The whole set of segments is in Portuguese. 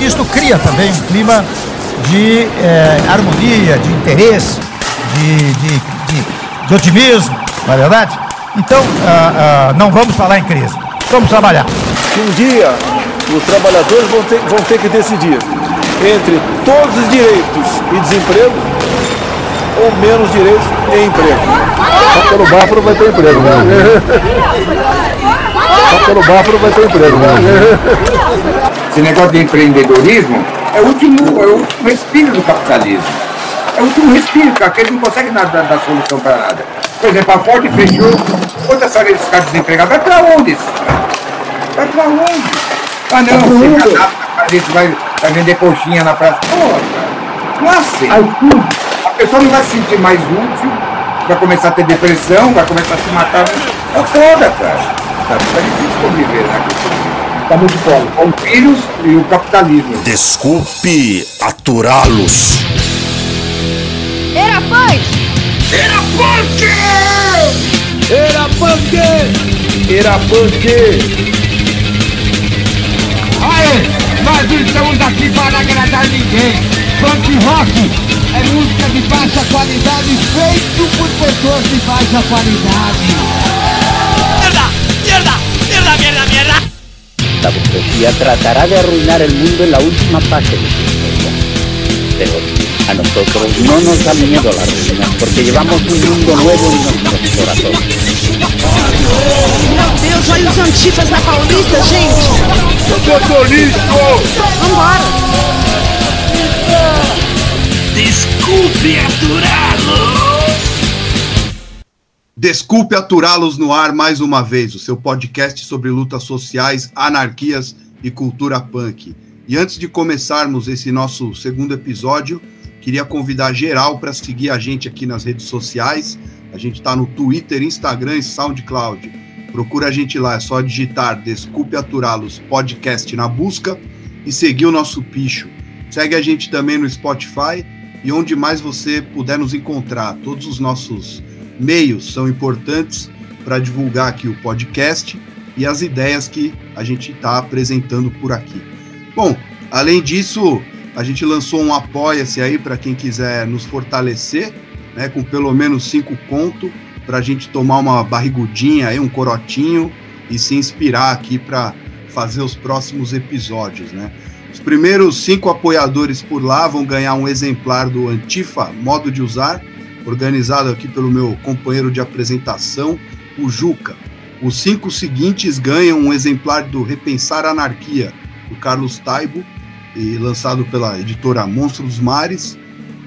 que isto cria também um clima de é, harmonia, de interesse, de, de, de, de, otimismo, não é verdade? Então, ah, ah, não vamos falar em crise, vamos trabalhar. Um dia, os trabalhadores vão ter, vão ter que decidir entre todos os direitos e desemprego ou menos direitos e emprego. Só pelo não vai ter emprego, né? Só pelo não vai ter emprego, né? Esse negócio de empreendedorismo é o último, é o último respiro do capitalismo. É o último respiro, porque eles não conseguem dar, solução para nada. Por exemplo, a Ford fechou, quantas horas eles ficaram desempregados? Vai para onde? Vai para onde? Ah não, você cadastra, a gente vai, vai vender coxinha na praça. Porra, não é assim pessoa não vai se sentir mais útil, vai começar a ter depressão, vai começar a se matar. É foda, cara. Tá, tá difícil conviver, né? Tá muito foda. Com o vírus e o capitalismo. Desculpe aturá-los. Era punk! Era punk! Era punk! Era punk! Aê! Nós não estamos aqui para agradar ninguém. Punk rock é música de baixa qualidade feito por pessoas de baixa qualidade. La burguesía tratará de arruinar el mundo en la última fase de su historia. Pero a nosotros no nos da miedo la ruina, porque llevamos un mundo nuevo en nuestros corazones. Meu Deus, olha os antifas na Paulista, gente. Eu tô listo! Vambora. Desculpe aturá-los! Desculpe aturá-los no ar mais uma vez, o seu podcast sobre lutas sociais, anarquias e cultura punk. E antes de começarmos esse nosso segundo episódio, queria convidar geral para seguir a gente aqui nas redes sociais. A gente está no Twitter, Instagram e SoundCloud. Procura a gente lá, é só digitar Desculpe Aturá-los Podcast na busca e seguir o nosso picho. Segue a gente também no Spotify e onde mais você puder nos encontrar. Todos os nossos meios são importantes para divulgar aqui o podcast e as ideias que a gente está apresentando por aqui. Bom, além disso, a gente lançou um apoia-se aí para quem quiser nos fortalecer, né, com pelo menos cinco conto, para a gente tomar uma barrigudinha aí, um corotinho e se inspirar aqui para fazer os próximos episódios, né? Os primeiros cinco apoiadores por lá vão ganhar um exemplar do Antifa Modo de Usar, organizado aqui pelo meu companheiro de apresentação, o Juca. Os cinco seguintes ganham um exemplar do Repensar Anarquia, do Carlos Taibo, e lançado pela editora Monstros Mares.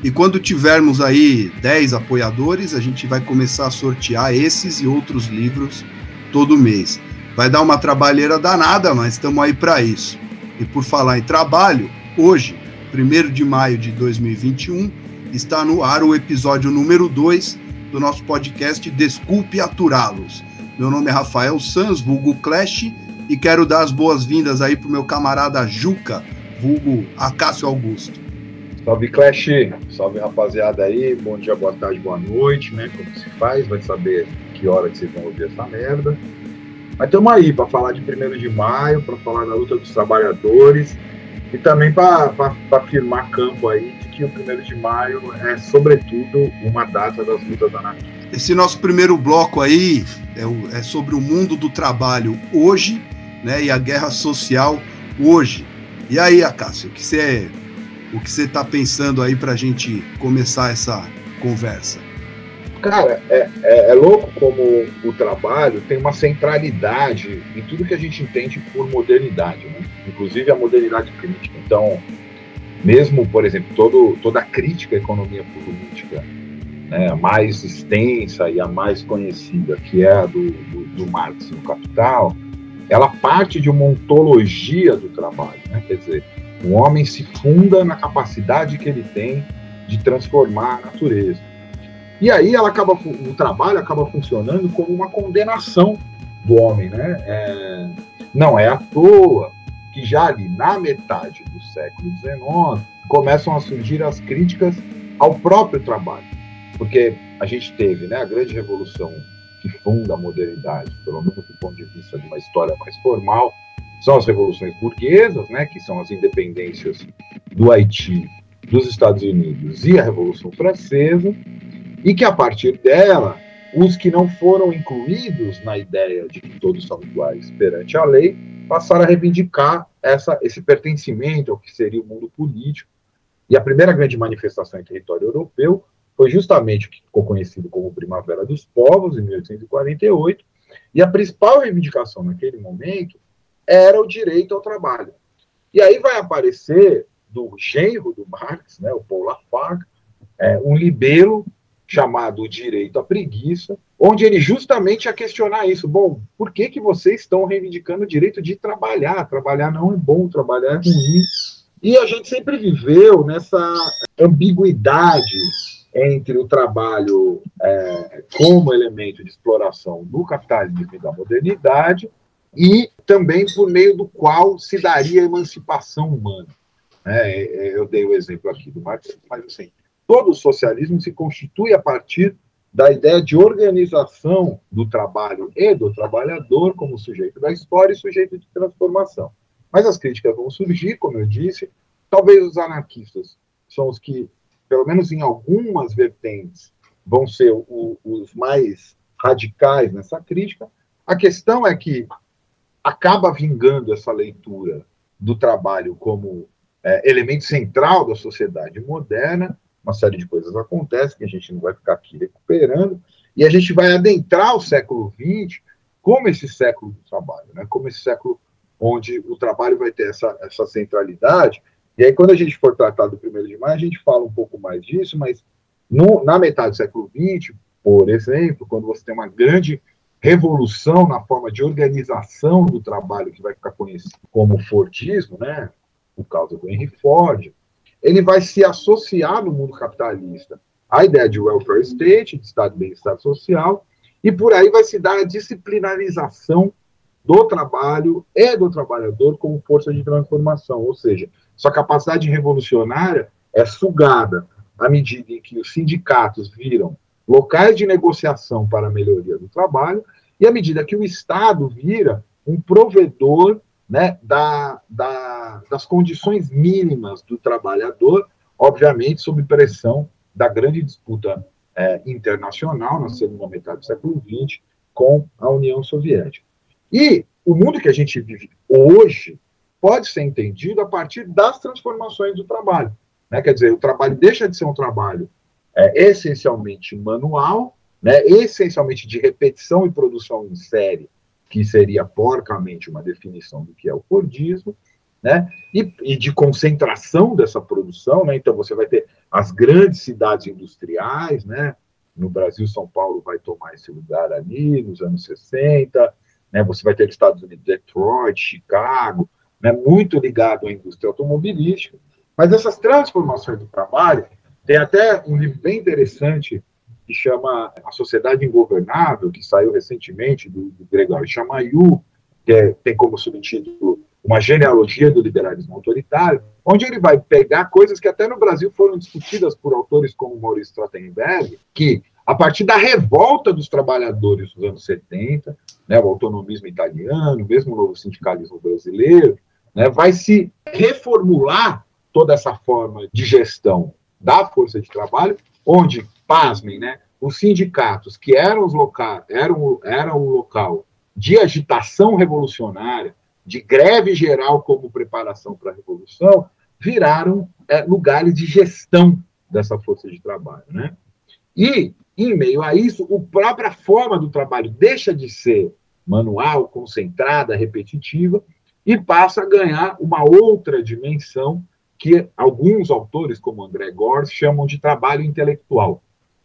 E quando tivermos aí 10 apoiadores, a gente vai começar a sortear esses e outros livros todo mês. Vai dar uma trabalheira danada, mas estamos aí para isso. E por falar em trabalho, hoje, 1 de maio de 2021, está no ar o episódio número 2 do nosso podcast Desculpe Aturá-los. Meu nome é Rafael Sanz, vulgo Clash, e quero dar as boas-vindas aí pro meu camarada Juca, vulgo Acácio Augusto. Salve Clash, salve rapaziada aí, bom dia, boa tarde, boa noite, né? Como se faz, vai saber que hora que vocês vão ouvir essa merda. Mas estamos aí para falar de 1 de maio, para falar da luta dos trabalhadores e também para afirmar campo aí de que o 1 de maio é, sobretudo, uma data das lutas anarquistas. Esse nosso primeiro bloco aí é, é sobre o mundo do trabalho hoje né, e a guerra social hoje. E aí, Acácio, o que você está pensando aí para a gente começar essa conversa? Cara, é, é, é, louco como o trabalho tem uma centralidade em tudo que a gente entende por modernidade, né? inclusive a modernidade crítica. Então, mesmo, por exemplo, todo, toda a crítica à economia política, né, a mais extensa e a mais conhecida, que é a do, do, do Marx no Capital, ela parte de uma ontologia do trabalho. Né? Quer dizer, o homem se funda na capacidade que ele tem de transformar a natureza. E aí ela acaba, o trabalho acaba funcionando como uma condenação do homem, né? É, não é à toa que já ali na metade do século XIX começam a surgir as críticas ao próprio trabalho, porque a gente teve, né, a grande revolução que funda a modernidade, pelo menos do ponto de vista de uma história mais formal, são as revoluções burguesas, né, que são as independências do Haiti, dos Estados Unidos e a Revolução Francesa, e que a partir dela, os que não foram incluídos na ideia de que todos são iguais perante a lei, passaram a reivindicar essa, esse pertencimento ao que seria o mundo político. E a primeira grande manifestação em território europeu foi justamente o que ficou conhecido como Primavera dos Povos, em 1848, e a principal reivindicação naquele momento era o direito ao trabalho. E aí vai aparecer do genro do Marx, né, o Paul Lafargue, é, um libelo chamado Direito à Preguiça, onde ele justamente ia questionar isso. Bom, por que, que vocês estão reivindicando o direito de trabalhar? Trabalhar não é bom, trabalhar é ruim. E a gente sempre viveu nessa ambiguidade entre o trabalho é, como elemento de exploração do capitalismo e da modernidade e também por meio do qual se daria a emancipação humana. É, é eu dei o exemplo aqui do Marx, mas assim, todo o socialismo se constitui a partir da ideia de organização do trabalho e do trabalhador como sujeito da história e sujeito de transformação. Mas as críticas vão surgir, como eu disse, talvez os anarquistas são os que, pelo menos em algumas vertentes, vão ser o, os mais radicais nessa crítica. A questão é que acaba vingando essa leitura do trabalho como é, elemento central da sociedade moderna. Uma série de coisas acontece que a gente não vai ficar aqui recuperando, e a gente vai adentrar o século XX como esse século do trabalho, né? como esse século onde o trabalho vai ter essa, essa centralidade. E aí, quando a gente for tratar do primeiro de maio, a gente fala um pouco mais disso, mas no, na metade do século XX, por exemplo, quando você tem uma grande revolução na forma de organização do trabalho que vai ficar conhecido como Fordismo, né, por causa do Henry Ford, ele vai se associar no mundo capitalista. À ideia de welfare state, de estado de bem-estar social, e por aí vai se dar a disciplinarização do trabalho e do trabalhador como força de transformação, ou seja, sua capacidade revolucionária é sugada à medida em que os sindicatos viram locais de negociação para a melhoria do trabalho, e à medida que o Estado vira um provedor né, da, da, das condições mínimas do trabalhador, obviamente sob pressão da grande disputa é, internacional na segunda metade do século XX com a União Soviética. E o mundo que a gente vive hoje pode ser entendido a partir das transformações do trabalho. Né? Quer dizer, o trabalho deixa de ser um trabalho é, essencialmente manual, né, essencialmente de repetição e produção em série, que seria porcamente uma definição do que é o Fordismo, né, e, e, de concentração dessa produção, né, então você vai ter as grandes cidades industriais, né, no Brasil, São Paulo vai tomar esse lugar ali, nos anos 60, né, você vai ter Estados Unidos, Detroit, Chicago, né, muito ligado à indústria automobilística, mas essas transformações do trabalho tem até um livro bem interessante que chama A Sociedade Ingovernável, que saiu recentemente do, do Gregório Chamayu, que é, tem como subtítulo Uma Genealogia do Liberalismo Autoritário, onde ele vai pegar coisas que até no Brasil foram discutidas por autores como Maurício Strottenberg, que a partir da revolta dos trabalhadores dos anos 70, né, o autonomismo italiano, mesmo o novo sindicalismo brasileiro, né, vai se reformular toda essa forma de gestão da força de trabalho, onde, pasmem, né, os sindicatos, que eram, os loca eram, eram o local de agitação revolucionária, de greve geral como preparação para a revolução, viraram é, lugares de gestão dessa força de trabalho. Né? E, em meio a isso, a própria forma do trabalho deixa de ser manual, concentrada, repetitiva, e passa a ganhar uma outra dimensão que alguns autores, como André Gors, chamam de trabalho intelectual.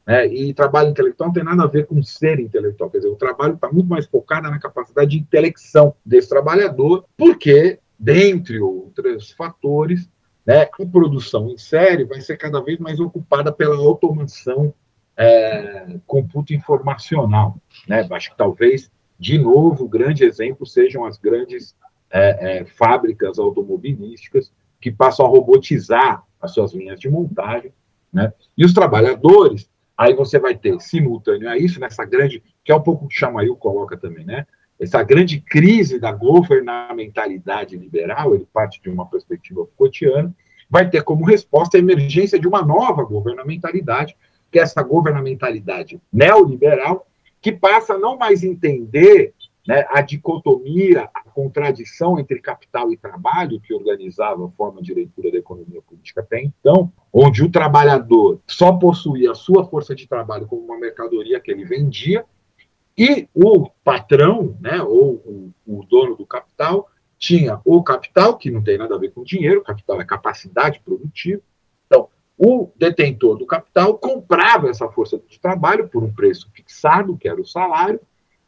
Né? E trabalho intelectual não tem nada a ver com ser intelectual, quer dizer, o trabalho está muito mais focado na capacidade de intelecção desse trabalhador, porque, dentre outros fatores, né, a produção em série vai ser cada vez mais ocupada pela automação é, computo informacional. Né? Acho que talvez, de novo, o grande exemplo sejam as grandes é, é, fábricas automobilísticas que passam a robotizar as suas linhas de montagem, né? E os trabalhadores, aí você vai ter simultâneo a isso, nessa grande, que é um pouco o que Chamail coloca também, né? essa grande crise da governamentalidade liberal, ele parte de uma perspectiva Foucaultiana, vai ter como resposta a emergência de uma nova governamentalidade, que é essa governamentalidade neoliberal, que passa a não mais entender né, a dicotomia, a contradição entre capital e trabalho, que organizava a forma de leitura da economia política até então, onde o trabalhador só possuía a sua força de trabalho como uma mercadoria que ele vendia, e o patrão, né, ou o, o dono do capital, tinha o capital, que não tem nada a ver com dinheiro, capital é capacidade produtiva. Então, o detentor do capital comprava essa força de trabalho por um preço fixado, que era o salário,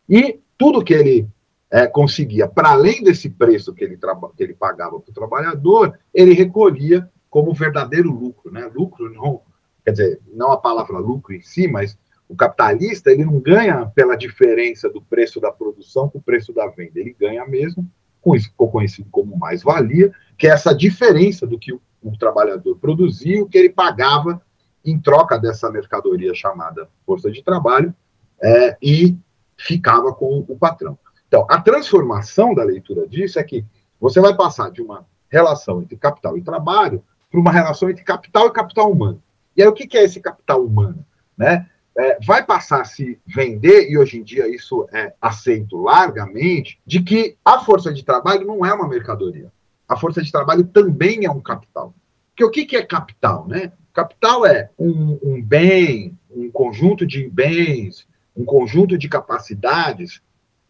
e tudo que ele é, conseguia, para além desse preço que ele, que ele pagava para o trabalhador, ele recolhia como verdadeiro lucro. Né? Lucro, não, quer dizer, não a palavra lucro em si, mas o capitalista ele não ganha pela diferença do preço da produção com o preço da venda, ele ganha mesmo com isso ficou conhecido como mais-valia, que é essa diferença do que o, o trabalhador produzia e o que ele pagava em troca dessa mercadoria chamada força de trabalho é, e ficava com o patrão. Então, a transformação da leitura disso é que você vai passar de uma relação entre capital e trabalho para uma relação entre capital e capital humano. E aí, o que é esse capital humano? Né? é, vai passar a se vender, e hoje em dia isso é aceito largamente, de que a força de trabalho não é uma mercadoria. A força de trabalho também é um capital. Porque o que, que é capital? Né? Capital é um, um bem, um conjunto de bens, um conjunto de capacidades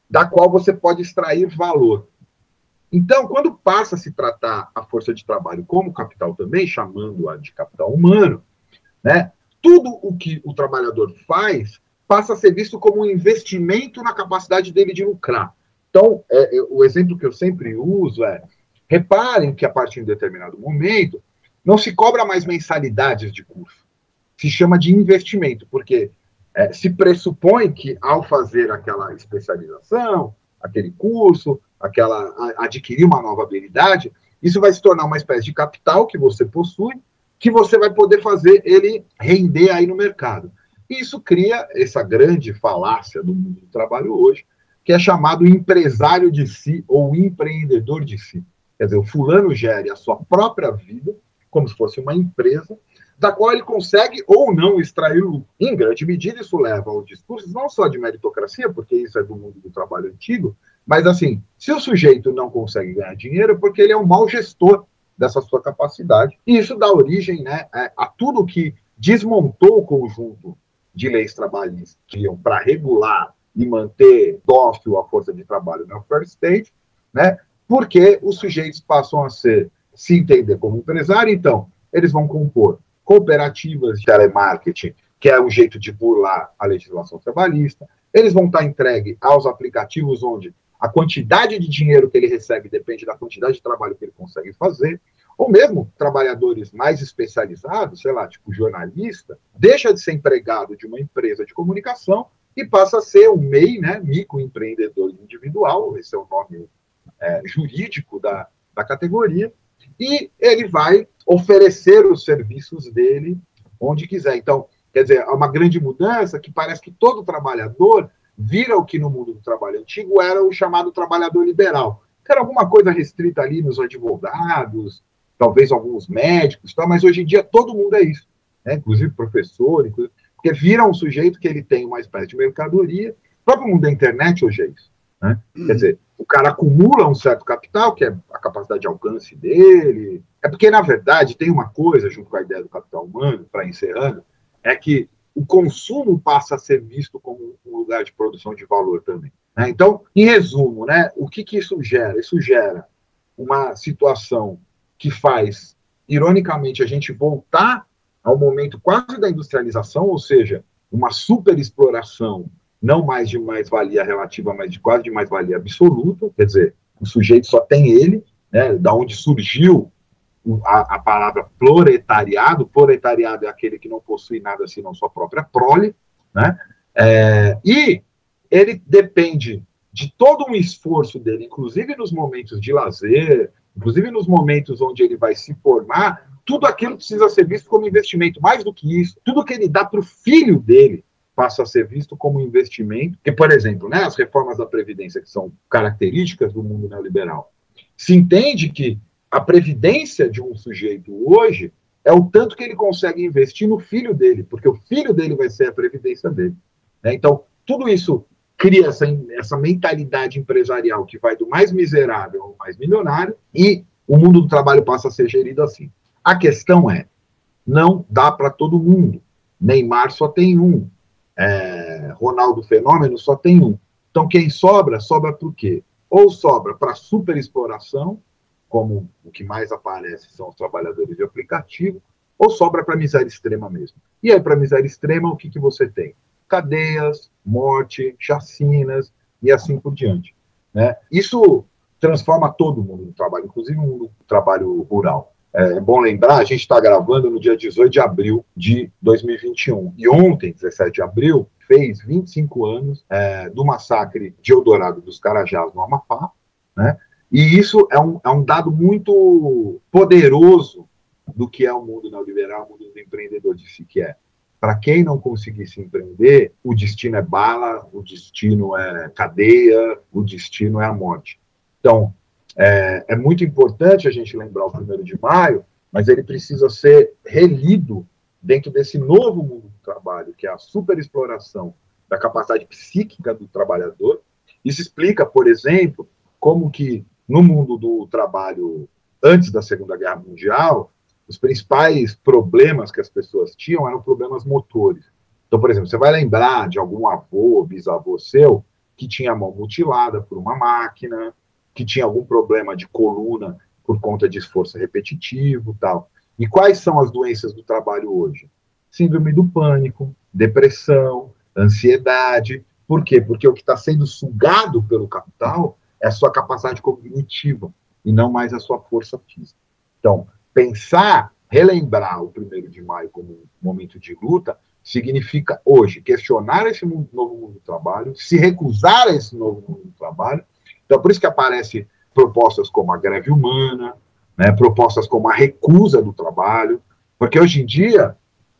da qual você pode extrair valor. Então, quando passa a se tratar a força de trabalho como capital também, chamando-a de capital humano, né, tudo o que o trabalhador faz passa a ser visto como um investimento na capacidade dele de lucrar. Então, é, é, o exemplo que eu sempre uso é: reparem que a partir de um determinado momento não se cobra mais mensalidades de curso, se chama de investimento, porque é, se pressupõe que ao fazer aquela especialização, aquele curso, aquela adquirir uma nova habilidade, isso vai se tornar uma espécie de capital que você possui que você vai poder fazer ele render aí no mercado. E isso cria essa grande falácia do mundo do trabalho hoje, que é chamado empresário de si ou empreendedor de si. Quer dizer, o fulano gere a sua própria vida, como se fosse uma empresa, da qual ele consegue ou não extrair lucro. Em grande medida, isso leva ao discurso não só de meritocracia, porque isso é do mundo do trabalho antigo, mas assim, se o sujeito não consegue ganhar dinheiro, é porque ele é um mau gestor dessa sua capacidade. E isso dá origem né, é, a tudo que desmontou o conjunto de leis trabalhistas que iam para regular e manter dócil a força de trabalho no welfare state, né, porque os sujeitos passam a ser, se entender como empresário, então, eles vão compor cooperativas de telemarketing, que é um jeito de burlar a legislação trabalhista, eles vão estar entregue aos aplicativos onde a quantidade de dinheiro que ele recebe depende da quantidade de trabalho que ele consegue fazer, ou mesmo trabalhadores mais especializados, sei lá, tipo jornalista, deixa de ser empregado de uma empresa de comunicação e passa a ser um MEI, né, microempreendedor individual, esse é o nome é, jurídico da, da categoria, e ele vai oferecer os serviços dele onde quiser. Então, quer dizer, há uma grande mudança que parece que todo trabalhador vira o que no mundo do trabalho antigo era o chamado trabalhador liberal, era alguma coisa restrita ali nos advogados, talvez alguns médicos, tá? mas hoje em dia todo mundo é isso, né? inclusive professor, inclusive, porque vira um sujeito que ele tem uma espécie de mercadoria, o próprio mundo da internet hoje é isso. Né? Uhum. Quer dizer, o cara acumula um certo capital, que é a capacidade de alcance dele. É porque, na verdade, tem uma coisa, junto com a ideia do capital humano, para encerrando, é que o consumo passa a ser visto como um lugar de produção de valor também. Né? Então, em resumo, né, o que, que isso gera? Isso gera uma situação que faz, ironicamente, a gente voltar ao momento quase da industrialização, ou seja, uma superexploração, não mais de mais-valia relativa, mas de quase de mais-valia absoluta, quer dizer, o sujeito só tem ele, né, da onde surgiu a, a, palavra proletariado, proletariado é aquele que não possui nada senão sua própria prole, né? É, e ele depende de todo um esforço dele, inclusive nos momentos de lazer, inclusive nos momentos onde ele vai se formar, tudo aquilo precisa ser visto como investimento. Mais do que isso, tudo que ele dá para o filho dele passa a ser visto como investimento, que, por exemplo, né, as reformas da Previdência, que são características do mundo neoliberal, se entende que a previdência de um sujeito hoje é o tanto que ele consegue investir no filho dele, porque o filho dele vai ser a previdência dele. Né? Então, tudo isso cria essa, essa mentalidade empresarial que vai do mais miserável ao mais milionário e o mundo do trabalho passa a ser gerido assim. A questão é, não dá para todo mundo. Neymar só tem um. É, Ronaldo Fenômeno só tem um. Então, quem sobra, sobra para o quê? Ou sobra para superexploração, como o que mais aparece são os trabalhadores de aplicativo, ou sobra para miséria extrema mesmo. E aí, para miséria extrema, o que, que você tem? cadeias, morte, chacinas e assim por diante. Né? Isso transforma todo mundo no trabalho, inclusive o mundo do trabalho rural. É bom lembrar, a gente está gravando no dia 18 de abril de 2021. E ontem, 17 de abril, fez 25 anos é, do massacre de Eldorado dos Carajás no Amapá. Né? E isso é um, é um dado muito poderoso do que é o mundo neoliberal, o mundo do empreendedor de si que é. Para quem não conseguir se empreender, o destino é bala, o destino é cadeia, o destino é a morte. Então, é, é muito importante a gente lembrar o primeiro de maio, mas ele precisa ser relido dentro desse novo mundo do trabalho, que é a superexploração da capacidade psíquica do trabalhador. Isso explica, por exemplo, como que no mundo do trabalho antes da Segunda Guerra Mundial, os principais problemas que as pessoas tinham eram problemas motores. Então, por exemplo, você vai lembrar de algum avô, bisavô seu, que tinha a mão mutilada por uma máquina, que tinha algum problema de coluna por conta de esforço repetitivo tal. E quais são as doenças do trabalho hoje? Síndrome do pânico, depressão, ansiedade. Por quê? Porque o que está sendo sugado pelo capital é a sua capacidade cognitiva e não mais a sua força física. Então, pensar, relembrar o primeiro de maio como um momento de luta, significa hoje questionar esse novo mundo do trabalho, se recusar a esse novo mundo do trabalho. Então, por isso que aparecem propostas como a greve humana, né, propostas como a recusa do trabalho, porque hoje em dia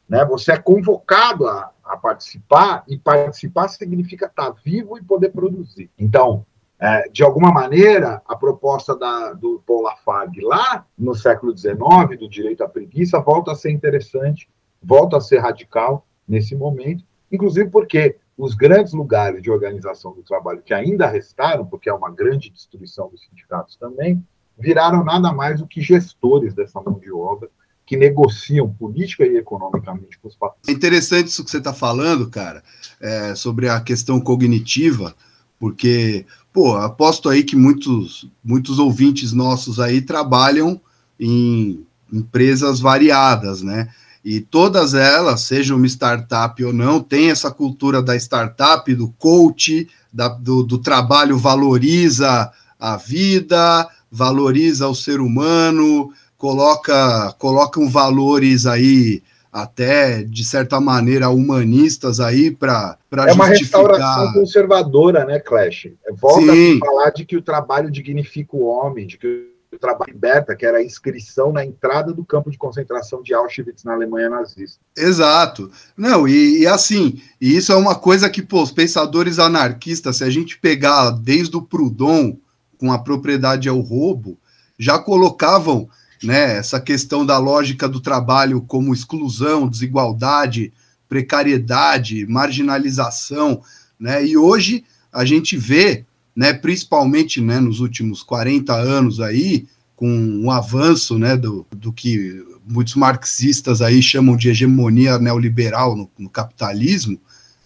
né, você é convocado a, a participar, e participar significa estar vivo e poder produzir. Então, é, de alguma maneira, a proposta da, do Paul Lafargue lá no século XIX, do direito à preguiça, volta a ser interessante, volta a ser radical nesse momento, inclusive porque os grandes lugares de organização do trabalho que ainda restaram, porque é uma grande destruição dos sindicatos também, viraram nada mais do que gestores dessa mão de obra que negociam política e economicamente com os patrões. É interessante isso que você está falando, cara, é, sobre a questão cognitiva, porque pô, aposto aí que muitos, muitos ouvintes nossos aí trabalham em empresas variadas, né? E todas elas, seja uma startup ou não, tem essa cultura da startup, do coach, da, do, do trabalho valoriza a vida, valoriza o ser humano, coloca colocam valores aí até, de certa maneira, humanistas aí para É uma justificar... restauração conservadora, né, Clash? Volta Sim. a falar de que o trabalho dignifica o homem, de que trabalho liberta, que era a inscrição na entrada do campo de concentração de Auschwitz na Alemanha nazista. Exato. Não, e, e assim, e isso é uma coisa que, pô, os pensadores anarquistas, se a gente pegar desde o Proudhon, com a propriedade ao roubo, já colocavam né? Essa questão da lógica do trabalho como exclusão, desigualdade, precariedade, marginalização, né? E hoje a gente vê, né, principalmente, né, nos últimos 40 anos aí, com o avanço, né, do, do que muitos marxistas aí chamam de hegemonia neoliberal no, no capitalismo,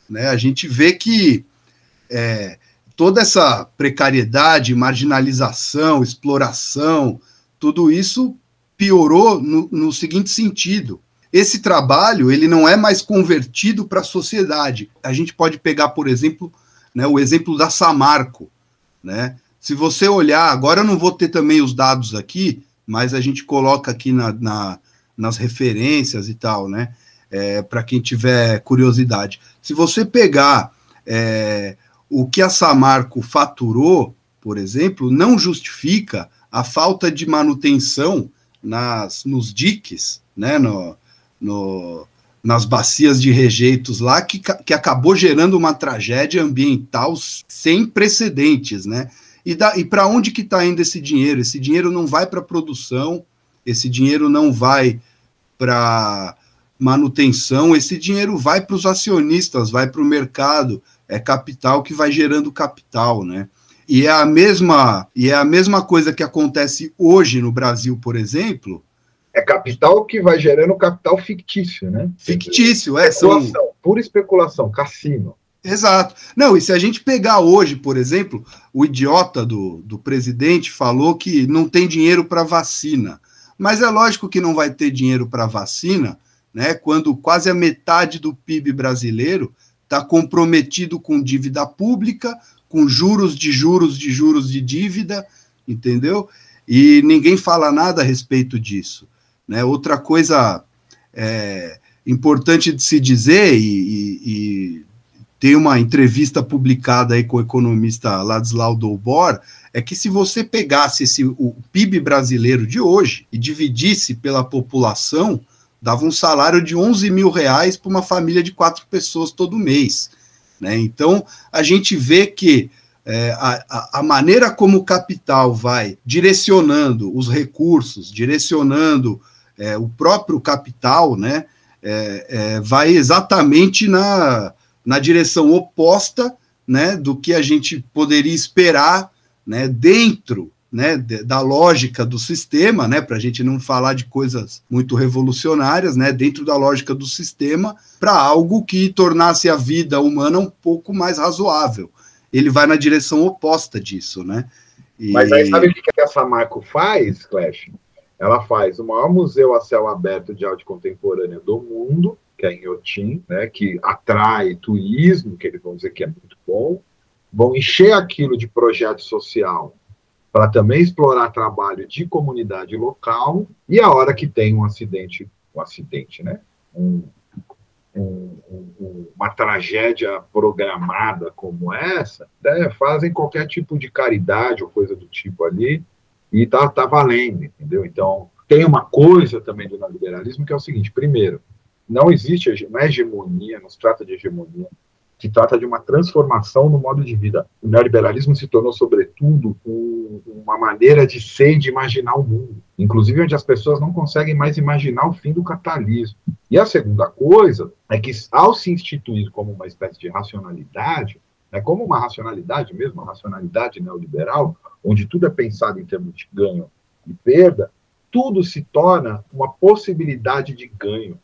né, a gente vê que é, toda essa precariedade, marginalização, exploração, tudo isso piorou no, no seguinte sentido: esse trabalho ele não é mais convertido para a sociedade. A gente pode pegar, por exemplo, né, o exemplo da Samarco. Né? Se você olhar, agora eu não vou ter também os dados aqui, mas a gente coloca aqui na, na nas referências e tal, né? É, para quem tiver curiosidade. Se você pegar é, o que a Samarco faturou, por exemplo, não justifica a falta de manutenção nas, nos diques, né, no, no, nas bacias de rejeitos lá, que, que acabou gerando uma tragédia ambiental sem precedentes, né? E, e para onde que está indo esse dinheiro? Esse dinheiro não vai para produção, esse dinheiro não vai para manutenção, esse dinheiro vai para os acionistas, vai para o mercado, é capital que vai gerando capital, né? E é a mesma e é a mesma coisa que acontece hoje no Brasil, por exemplo. É capital que vai gerando capital fictício, né? Fictício, é. Especulação, são... pura especulação, cassino. Exato. Não, e se a gente pegar hoje, por exemplo, o idiota do, do presidente falou que não tem dinheiro para vacina. Mas é lógico que não vai ter dinheiro para vacina, né? Quando quase a metade do PIB brasileiro está comprometido com dívida pública, com juros de juros de juros de dívida, entendeu? E ninguém fala nada a respeito disso. Né? Outra coisa é, importante de se dizer, e, e, e, tem uma entrevista publicada aí com o economista Ladislau Dolbor, é que se você pegasse esse, o PIB brasileiro de hoje e dividisse pela população, dava um salário de 11 mil reais para uma família de quatro pessoas todo mês. Né? Então, a gente vê que é, a, a, maneira como o capital vai direcionando os recursos, direcionando é, o próprio capital, né, é, é, vai exatamente na, na direção oposta né, do que a gente poderia esperar né, dentro né, da lógica do sistema, né, para a gente não falar de coisas muito revolucionárias, né, dentro da lógica do sistema, para algo que tornasse a vida humana um pouco mais razoável. Ele vai na direção oposta disso, né? E... Mas aí sabe o que essa Marco faz, Clash? Ela faz o maior museu a céu aberto de arte contemporânea do mundo, que é em Otim, né, que atrai turismo, que eles vão dizer que é muito bom, vão encher aquilo de projeto social para também explorar trabalho de comunidade local, e a hora que tem um acidente, um acidente, né? Um, um, um, uma tragédia programada como essa, né? fazem qualquer tipo de caridade ou coisa do tipo ali, e tá, tá valendo, entendeu? Então, tem uma coisa também do neoliberalismo que é o seguinte: primeiro, não existe, não é hegemonia, não se trata de hegemonia, que trata de uma transformação no modo de vida. O neoliberalismo se tornou, sobretudo, um, uma maneira de ser e de imaginar o mundo, inclusive onde as pessoas não conseguem mais imaginar o fim do capitalismo. E a segunda coisa é que, ao se instituir como uma espécie de racionalidade, é como uma racionalidade mesmo, uma racionalidade neoliberal, onde tudo é pensado em termos de ganho e perda, tudo se torna uma possibilidade de ganho.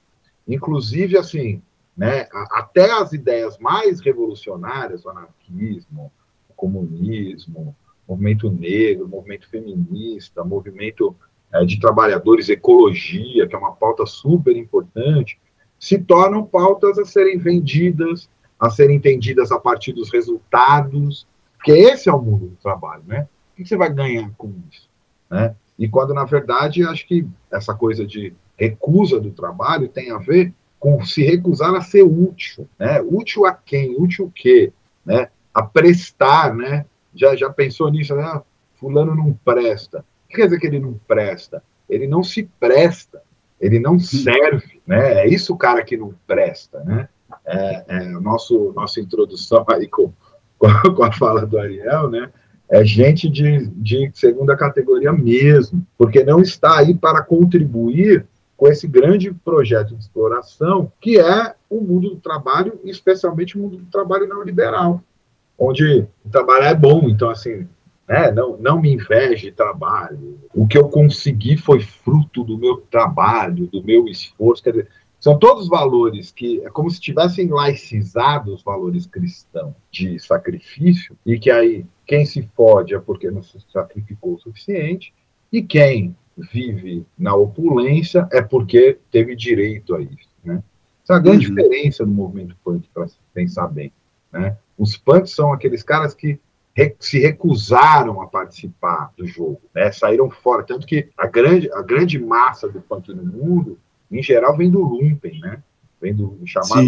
Inclusive, assim, né? Até as ideias mais revolucionárias, o anarquismo, o comunismo, o movimento negro, o movimento feminista, movimento é, de trabalhadores, ecologia, que é uma pauta super importante, se tornam pautas a serem vendidas, a serem entendidas a partir dos resultados, porque esse é o mundo do trabalho, né? O que você vai ganhar com isso? Né? E quando, na verdade, acho que essa coisa de recusa do trabalho tem a ver com se recusar a ser útil, né? Útil a quem? Útil o quê? Né? A prestar, né? Já, já pensou nisso, né? Ah, fulano não presta. O que quer dizer que ele não presta? Ele não se presta, ele não serve, né? É isso o cara que não presta, né? É, é nosso nossa introdução aí com, com a fala do Ariel, né? É gente de, de segunda categoria mesmo, porque não está aí para contribuir com esse grande projeto de exploração, que é o mundo do trabalho, especialmente o mundo do trabalho neoliberal, onde o trabalho é bom, então, assim, né, não, não me inveje trabalho. O que eu consegui foi fruto do meu trabalho, do meu esforço. Quer dizer, são todos valores que é como se tivessem laicizado os valores cristãos de sacrifício, e que aí quem se fode é porque não se sacrificou o suficiente, e quem vive na opulência é porque teve direito a isso, né? Essa é a grande uhum. diferença no movimento punk, para pensar bem, né? Os punks são aqueles caras que se recusaram a participar do jogo, né? Saíram fora, tanto que a grande, a grande massa do punk no mundo, em geral, vem do lumpen, né? Vem do chamado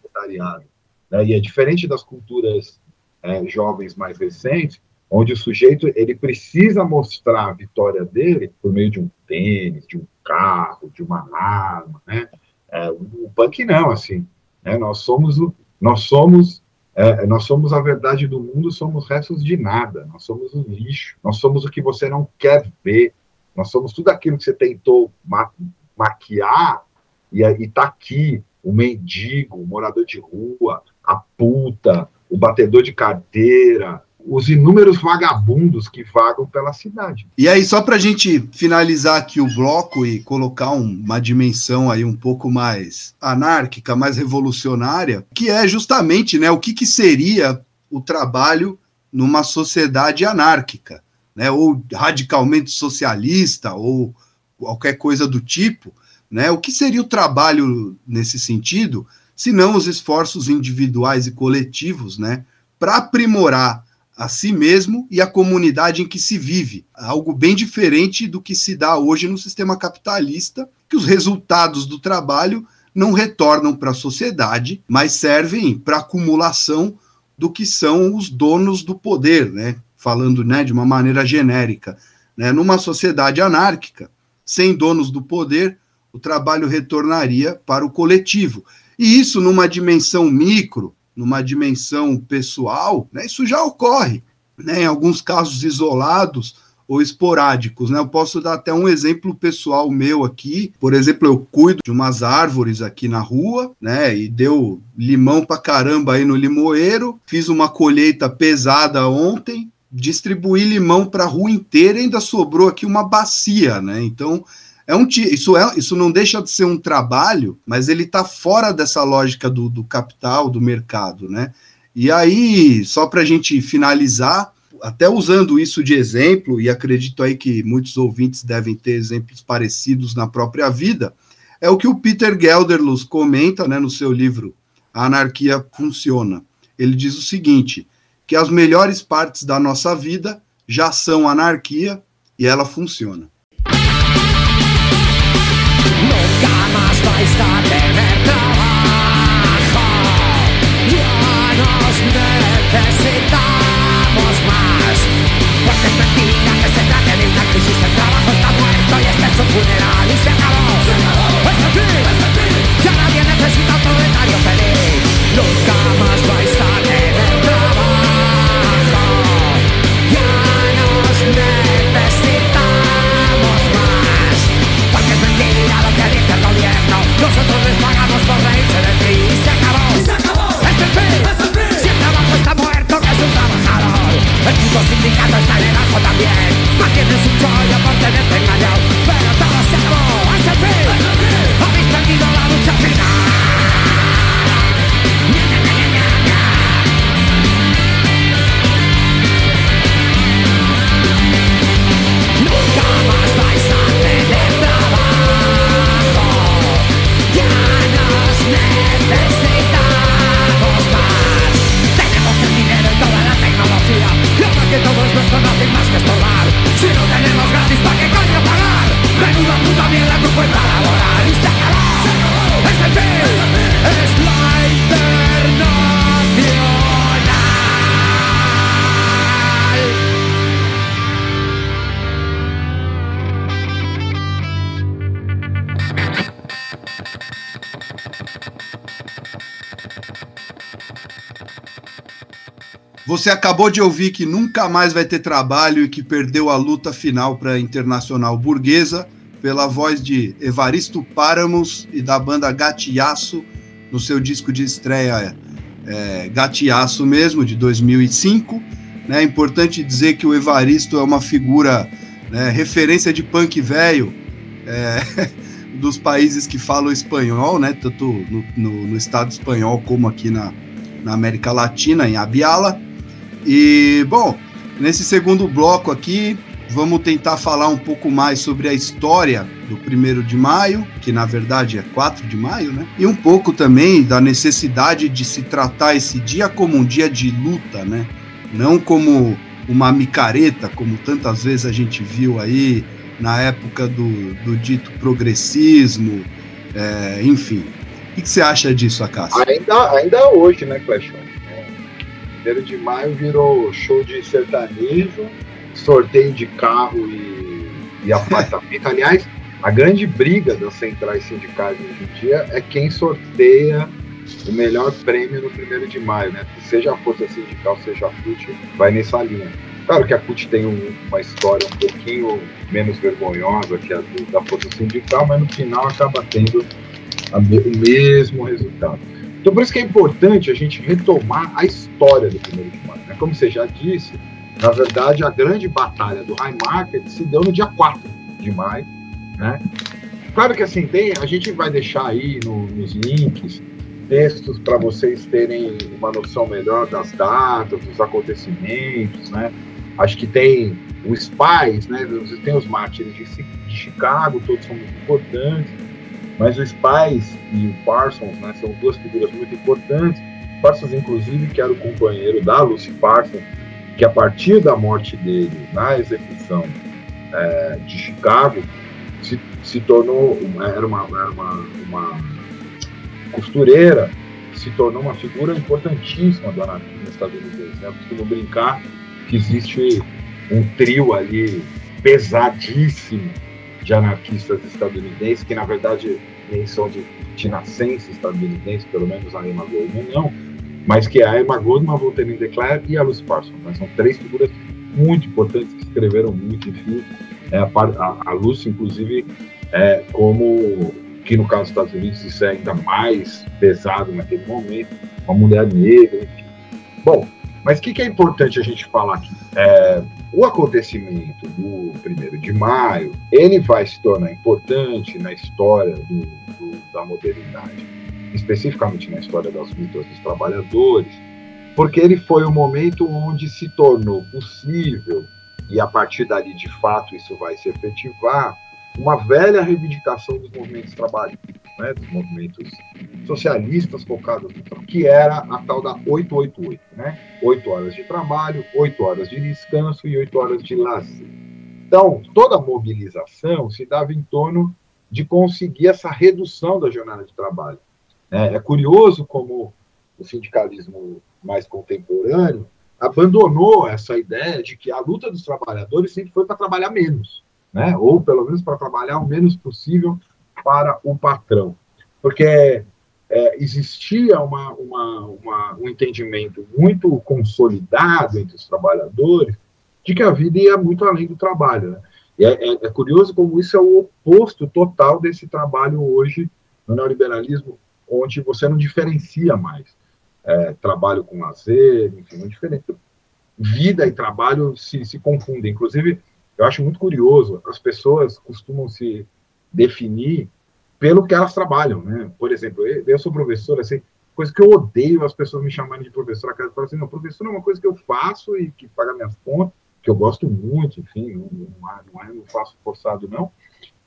proletariado, né? E é diferente das culturas é, jovens mais recentes, onde o sujeito ele precisa mostrar a vitória dele por meio de um tênis, de um carro, de uma arma, né? É, o punk não, assim. Né? Nós somos o, nós somos é, nós somos a verdade do mundo, somos restos de nada. Nós somos o lixo. Nós somos o que você não quer ver. Nós somos tudo aquilo que você tentou maquiar e está aqui. O mendigo, o morador de rua, a puta, o batedor de carteira, os inúmeros vagabundos que vagam pela cidade. E aí, só para a gente finalizar aqui o bloco e colocar um, uma dimensão aí um pouco mais anárquica, mais revolucionária, que é justamente né, o que, que seria o trabalho numa sociedade anárquica, né, ou radicalmente socialista, ou qualquer coisa do tipo. Né, o que seria o trabalho nesse sentido, se não os esforços individuais e coletivos né, para aprimorar a si mesmo e a comunidade em que se vive. Algo bem diferente do que se dá hoje no sistema capitalista, que os resultados do trabalho não retornam para a sociedade, mas servem para acumulação do que são os donos do poder, né? falando né, de uma maneira genérica. Né? Numa sociedade anárquica, sem donos do poder, o trabalho retornaria para o coletivo. E isso numa dimensão micro, numa dimensão pessoal, né, isso já ocorre, né, em alguns casos isolados ou esporádicos. Né? Eu posso dar até um exemplo pessoal meu aqui. Por exemplo, eu cuido de umas árvores aqui na rua, né? E deu limão pra caramba aí no limoeiro. Fiz uma colheita pesada ontem, distribuí limão para a rua inteira e ainda sobrou aqui uma bacia, né? Então, é um, isso, é, isso não deixa de ser um trabalho, mas ele está fora dessa lógica do, do capital, do mercado, né? E aí, só para a gente finalizar, até usando isso de exemplo, e acredito aí que muitos ouvintes devem ter exemplos parecidos na própria vida, é o que o Peter Gelderlos comenta né, no seu livro A Anarquia Funciona. Ele diz o seguinte: que as melhores partes da nossa vida já são anarquia e ela funciona. vais a Nosotros les pagamos por reírse de ti y se acabó. se acabó. Es el fin. Es el fin. Si el trabajo está muerto, que es un trabajador. El puto sindicato está en el ajo también. Mantiene su chollo por tenerte engañado. Pero todo se acabó. Es el fin. Es el fin. Habéis perdido la lucha final. Que todo es nuestro no hacen más que estorbar. Si no tenemos gratis, ¿para qué coño pagar? Menuda puta mierda tu cuenta laboral. Você acabou de ouvir que nunca mais vai ter trabalho e que perdeu a luta final para a Internacional Burguesa pela voz de Evaristo Páramos e da banda Gatiaço no seu disco de estreia é, Gatiaço mesmo, de 2005. É importante dizer que o Evaristo é uma figura né, referência de punk velho é, dos países que falam espanhol, né, tanto no, no, no estado espanhol como aqui na, na América Latina, em Abiala. E, bom, nesse segundo bloco aqui, vamos tentar falar um pouco mais sobre a história do 1 de maio, que na verdade é 4 de maio, né? E um pouco também da necessidade de se tratar esse dia como um dia de luta, né? Não como uma micareta, como tantas vezes a gente viu aí na época do, do dito progressismo, é, enfim. O que, você acha disso, Acácio? Ainda, ainda hoje, né, Clechon? 1 de maio virou show de sertanejo, sorteio de carro e, e apartamento. Aliás, a grande briga das centrais sindicais hoje em dia é quem sorteia o melhor prêmio no 1 de maio, né? Seja a força sindical, seja a FUT, vai nessa linha. Claro que a CUT tem um, uma história um pouquinho menos vergonhosa que a do, da força sindical, mas no final acaba tendo a, o mesmo resultado. Então, por isso que é importante a gente retomar a história do primeiro de maio. Né? Como você já disse, na verdade, a grande batalha do High Market se deu no dia 4 de maio. Né? Claro que assim, tem, a gente vai deixar aí no, nos links textos para vocês terem uma noção melhor das datas, dos acontecimentos, né? Acho que tem o Spies, né? Tem os mártires de, de, Chicago, todos são muito importantes, mas o Spies e o Parsons, né? São duas figuras muito importantes. Parsons, inclusive, que era o companheiro da Lucy Parsons, que a partir da morte dele na execução é, de Chicago se, se tornou era uma, era uma, uma costureira se tornou uma figura importantíssima do anarquismo estadunidense. Né? Eu costumo brincar que existe um trio ali pesadíssimo de anarquistas estadunidenses, que na verdade nem são de, de nascença estadunidense, pelo menos a Emma Goldman não, mas que é a Emma Goldman, a de Klerk e a Lucy Parsons. São três figuras muito importantes que escreveram muito, enfim. É, a, a, a Lucy, inclusive, é, como que no caso dos Estados Unidos isso é ainda mais pesado naquele momento, uma mulher negra, enfim. Bom, mas o que, que, é importante a gente falar aqui? É, o acontecimento do 1 de maio, ele vai se tornar importante na história do, do, da modernidade, especificamente na história das lutas dos trabalhadores, porque ele foi o momento onde se tornou possível, e a partir dali, de fato, isso vai se efetivar, uma velha reivindicação dos movimentos trabalhistas, né, dos movimentos socialistas focados no que era a tal da 888, né? 8 horas de trabalho, 8 horas de descanso e 8 horas de lazer. Então, toda a mobilização se dava em torno de conseguir essa redução da jornada de trabalho. É, é curioso como o sindicalismo mais contemporâneo abandonou essa ideia de que a luta dos trabalhadores sempre foi para trabalhar menos né? ou pelo menos para trabalhar o menos possível para o patrão. Porque é, existia uma, uma, uma, um entendimento muito consolidado entre os trabalhadores de que a vida ia muito além do trabalho. Né? E é, é, é, curioso como isso é o oposto total desse trabalho hoje no neoliberalismo, onde você não diferencia mais é, trabalho com lazer, enfim, não diferencia. Vida e trabalho se, se confundem. Inclusive, eu acho muito curioso, as pessoas costumam se definir pelo que elas trabalham, né? Por exemplo, eu sou professor, assim, coisa que eu odeio as pessoas me chamarem de professor, aquelas falam assim, não, professor é uma coisa que eu faço e que paga minhas contas, que eu gosto muito, enfim, não, não, é, não faço forçado, não,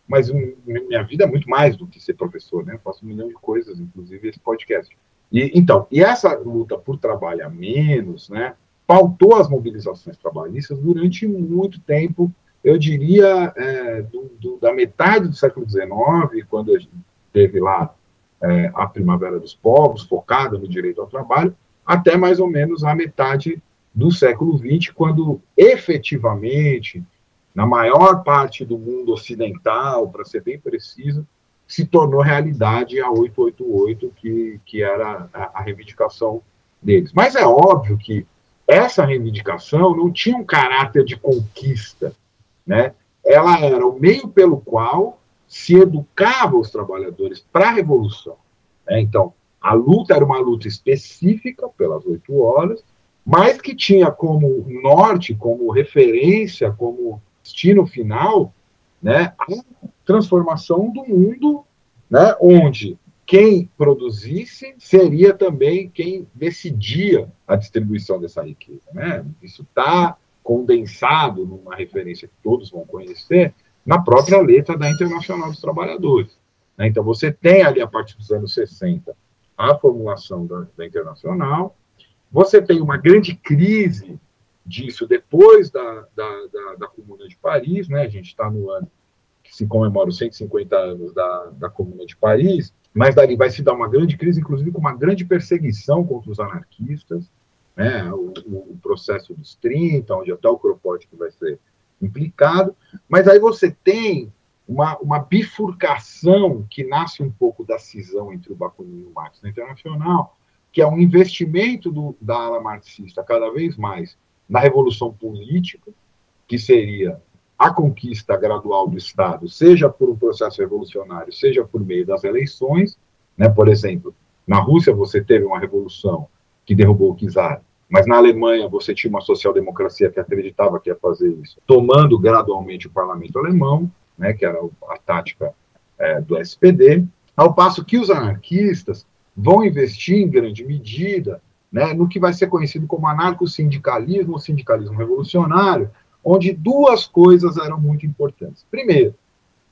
mas minha vida é muito mais do que ser professor, né? Eu faço um milhão de coisas, inclusive esse podcast. E, então, e essa luta por trabalhar menos, né? pautou as mobilizações trabalhistas durante muito tempo, eu diria, é, do, do, da metade do século XIX, quando a gente teve lá é, a Primavera dos Povos, focada no direito ao trabalho, até mais ou menos a metade do século XX, quando efetivamente, na maior parte do mundo ocidental, para ser bem preciso, se tornou realidade a 888, que, que era a, a reivindicação deles. Mas é óbvio que essa reivindicação não tinha um caráter de conquista, né? Ela era o meio pelo qual se educava os trabalhadores para a revolução. Né? Então, a luta era uma luta específica pelas oito horas, mas que tinha como norte, como referência, como destino final, né, a transformação do mundo, né, onde quem produzisse seria também quem decidia a distribuição dessa riqueza. Né? Isso está condensado numa referência que todos vão conhecer na própria letra da Internacional dos Trabalhadores. Né? Então, você tem ali, a partir dos anos 60, a formulação da, da Internacional, você tem uma grande crise disso depois da, da, da, da Comuna de Paris, né? a gente está no ano que se comemora os 150 anos da, da Comuna de Paris, mas dali vai se dar uma grande crise, inclusive com uma grande perseguição contra os anarquistas, né, o, o processo dos 30, onde até o Kropotkin vai ser implicado, mas aí você tem uma, uma bifurcação que nasce um pouco da cisão entre o Bakunin e o Marx na Internacional, que é um investimento do, da ala marxista cada vez mais na revolução política, que seria a conquista gradual do Estado, seja por um processo revolucionário, seja por meio das eleições. Né? Por exemplo, na Rússia você teve uma revolução que derrubou o czar, mas na Alemanha você tinha uma social-democracia que acreditava que ia fazer isso, tomando gradualmente o parlamento alemão, né, que era a tática é, do SPD, ao passo que os anarquistas vão investir em grande medida né, no que vai ser conhecido como anarco-sindicalismo ou sindicalismo revolucionário, onde duas coisas eram muito importantes. Primeiro,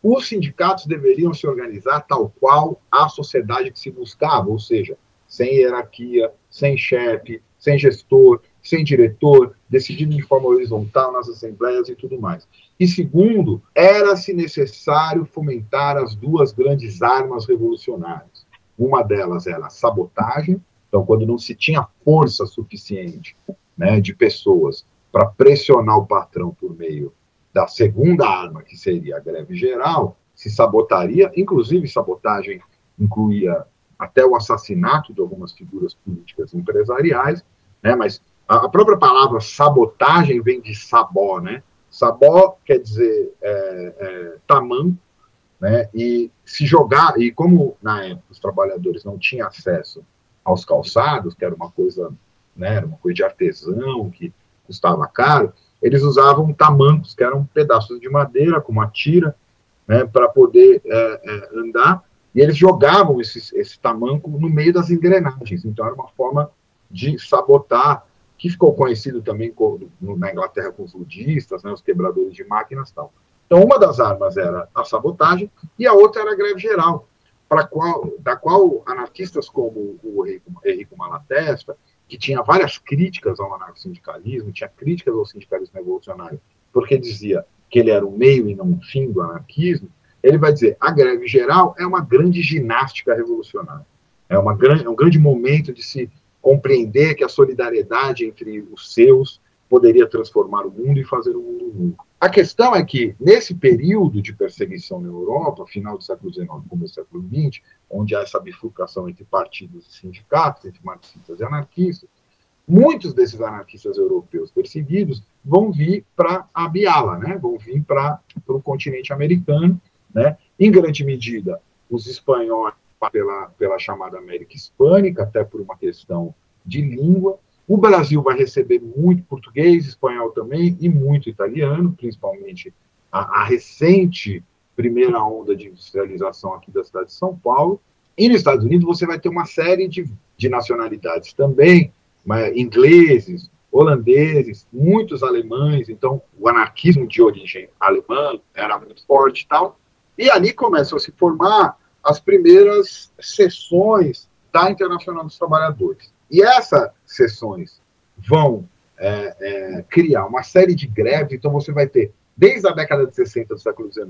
os sindicatos deveriam se organizar tal qual a sociedade que se buscava, ou seja, sem hierarquia, sem chefe, sem gestor, sem diretor, decidido de forma horizontal nas assembleias e tudo mais. E segundo, era-se necessário fomentar as duas grandes armas revolucionárias. Uma delas era a sabotagem, então, quando não se tinha força suficiente né, de pessoas para pressionar o patrão por meio da segunda arma, que seria a greve geral, se sabotaria, inclusive sabotagem incluía até o assassinato de algumas figuras políticas empresariais, né, mas a, própria palavra sabotagem vem de sabó, né? Sabó quer dizer é, é, tamanho, né? E se jogar, e como na época os trabalhadores não tinham acesso aos calçados, que era uma coisa, né, era uma coisa de artesão, que custava caro, eles usavam tamancos, que eram pedaços de madeira com uma tira, né, para poder é, é, andar, e eles jogavam esse, esse tamanco no meio das engrenagens. Então, era uma forma de sabotar que ficou conhecido também na Inglaterra com os ludistas, né, os quebradores de máquinas tal. Então, uma das armas era a sabotagem e a outra era a greve geral, para qual, da qual anarquistas como o Henrico Malatesta, que tinha várias críticas ao anarcossindicalismo, tinha críticas ao sindicalismo revolucionário, porque dizia que ele era o meio e não o fim do anarquismo, ele vai dizer a greve geral é uma grande ginástica revolucionária. É, uma grande, é um grande momento de se compreender que a solidariedade entre os seus poderia transformar o mundo e fazer o mundo novo. A questão é que, nesse período de perseguição na Europa, final do século XIX começo do século XX, onde há essa bifurcação entre partidos e sindicatos, entre marxistas e anarquistas, muitos desses anarquistas europeus perseguidos vão vir para a Biala, né? vão vir para o continente americano, né? em grande medida, os espanhóis pela, pela chamada América Hispânica, até por uma questão de língua. O Brasil vai receber muito português, espanhol também, e muito italiano, principalmente a, a recente primeira onda de industrialização aqui da cidade de São Paulo. E nos Estados Unidos você vai ter uma série de, de nacionalidades também, mas, ingleses, holandeses, muitos alemães, então o anarquismo de origem alemã era muito forte e tal. E ali começam a se formar as primeiras sessões da Internacional dos Trabalhadores. E essas sessões vão é, é, criar uma série de greves, então você vai ter, desde a década de 60 do século XIX,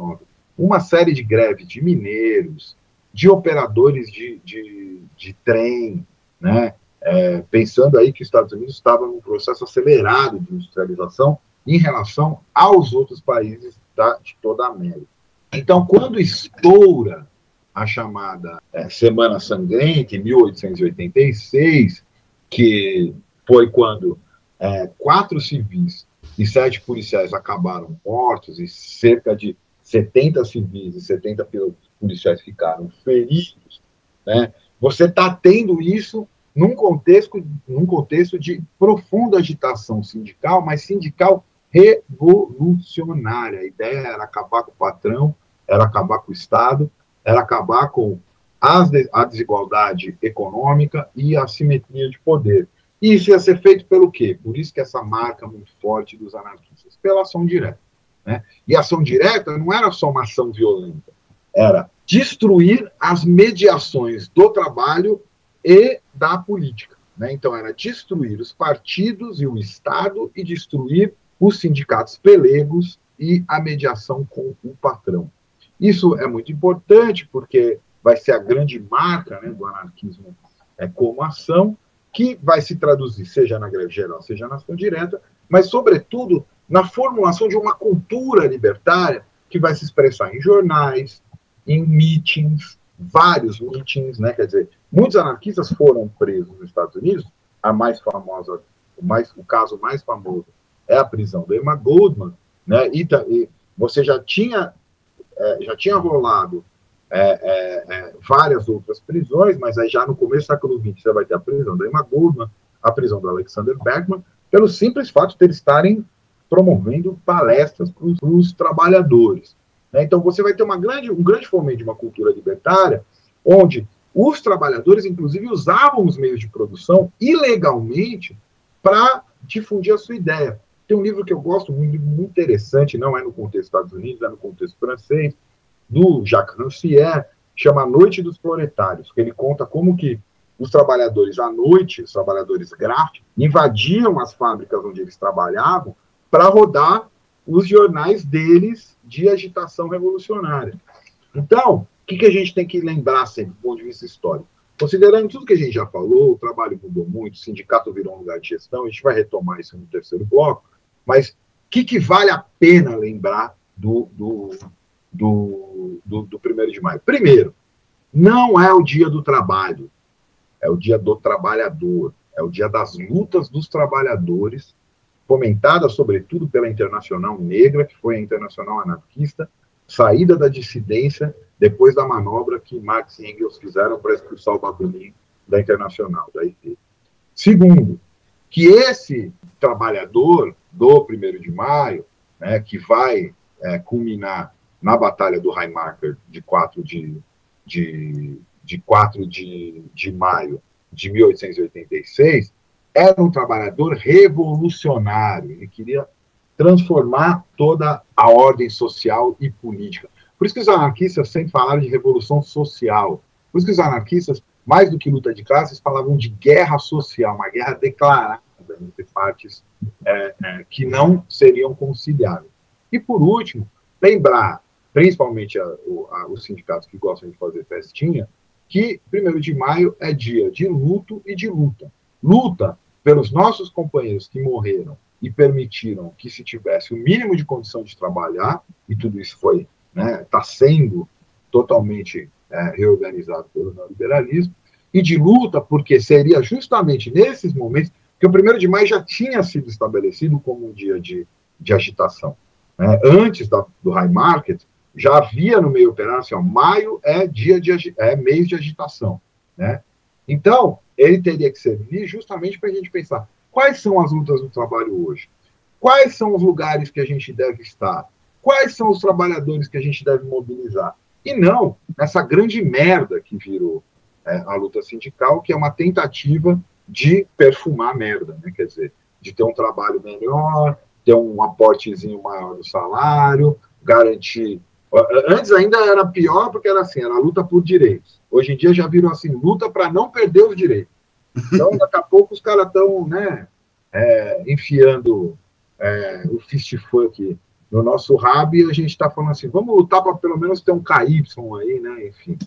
uma série de greves de mineiros, de operadores de, de, de trem, né? É, pensando aí que os Estados Unidos estavam num processo acelerado de industrialização em relação aos outros países da, de toda a América. Então, quando estoura a chamada é, Semana Sangrenta, em 1886, que foi quando é, quatro civis e sete policiais acabaram mortos e cerca de 70 civis e 70 policiais ficaram feridos, né? Você está tendo isso num contexto, num contexto de profunda agitação sindical, mas sindical revolucionária. A ideia era acabar com o patrão, era acabar com o Estado, era acabar com a desigualdade econômica e a simetria de poder. Isso ia ser feito pelo quê? Por isso que essa marca muito forte dos anarquistas, pela ação direta. Né? E ação direta não era só uma ação violenta, era destruir as mediações do trabalho e da política. Né? Então, era destruir os partidos e o Estado e destruir os sindicatos pelegos e a mediação com o patrão. Isso é muito importante porque vai ser a grande marca né, do anarquismo é, como ação, que vai se traduzir, seja na greve geral, seja na ação direta, mas, sobretudo, na formulação de uma cultura libertária que vai se expressar em jornais, em meetings, vários meetings, né? Quer dizer, muitos anarquistas foram presos nos Estados Unidos. A mais famosa, o, mais, o caso mais famoso é a prisão do Emma Goldman, né? E, e você já tinha é, já tinha rolado é, é, é, várias outras prisões, mas aí já no começo do século XX você vai ter a prisão da Emma Goldman, a prisão do Alexander Bergman, pelo simples fato de eles estarem promovendo palestras para os trabalhadores. Né? Então você vai ter uma grande, um grande fomento de uma cultura libertária, onde os trabalhadores, inclusive, usavam os meios de produção ilegalmente para difundir a sua ideia. Tem um livro que eu gosto muito, muito interessante, não é no contexto dos Estados Unidos, é no contexto francês, do Jacques Rancière, chama A Noite dos Proletários, que ele conta como que os trabalhadores à noite, os trabalhadores gráficos, invadiam as fábricas onde eles trabalhavam para rodar os jornais deles de agitação revolucionária. Então, o que, que a gente tem que lembrar sempre do ponto de vista histórico? Considerando tudo que a gente já falou, o trabalho mudou muito, o sindicato virou um lugar de gestão, a gente vai retomar isso no terceiro bloco, mas o que, que vale a pena lembrar do, do, do, do, do primeiro de maio? Primeiro, não é o dia do trabalho, é o dia do trabalhador, é o dia das lutas dos trabalhadores, fomentada sobretudo pela Internacional Negra, que foi a Internacional Anarquista, saída da dissidência depois da manobra que Marx e Engels fizeram para expulsar o Bakunin da Internacional, da IT. Segundo, que esse trabalhador do 1 de maio, né, que vai é, culminar na Batalha do Heimarker de 4 de, de, de, 4 de, de maio de 1886, era um trabalhador revolucionário. Ele queria transformar toda a ordem social e política. Por isso que os anarquistas sempre falaram de revolução social. Por isso que os anarquistas, mais do que luta de classes, falavam de guerra social, uma guerra declarada entre partes é, é, que não seriam conciliáveis. E, por último, lembrar, principalmente a, a, os sindicatos que gostam de fazer festinha, que 1 de maio é dia de luto e de luta. Luta pelos nossos companheiros que morreram e permitiram que se tivesse o mínimo de condição de trabalhar, e tudo isso foi, está né, tá sendo totalmente é, reorganizado pelo neoliberalismo, e de luta, porque seria justamente nesses momentos que o primeiro de maio já tinha sido estabelecido como um dia de, de agitação. Né? Antes da, do High Market, já havia no meio operário assim, ó, maio é dia de é mês de agitação, né? Então ele teria que servir justamente para a gente pensar quais são as lutas do trabalho hoje, quais são os lugares que a gente deve estar, quais são os trabalhadores que a gente deve mobilizar e não nessa grande merda que virou é, a luta sindical, que é uma tentativa de perfumar a merda, né? Quer dizer, de ter um trabalho melhor, ter um aportezinho maior do salário, garantir Antes ainda era pior porque era assim, era luta por direitos. Hoje em dia já viram assim, luta para não perder os direitos. Então, daqui a pouco os caras estão né, é, enfiando é, o fist funk no nosso rabo e a gente está falando assim, vamos lutar para pelo menos ter um KY aí, né? Enfim.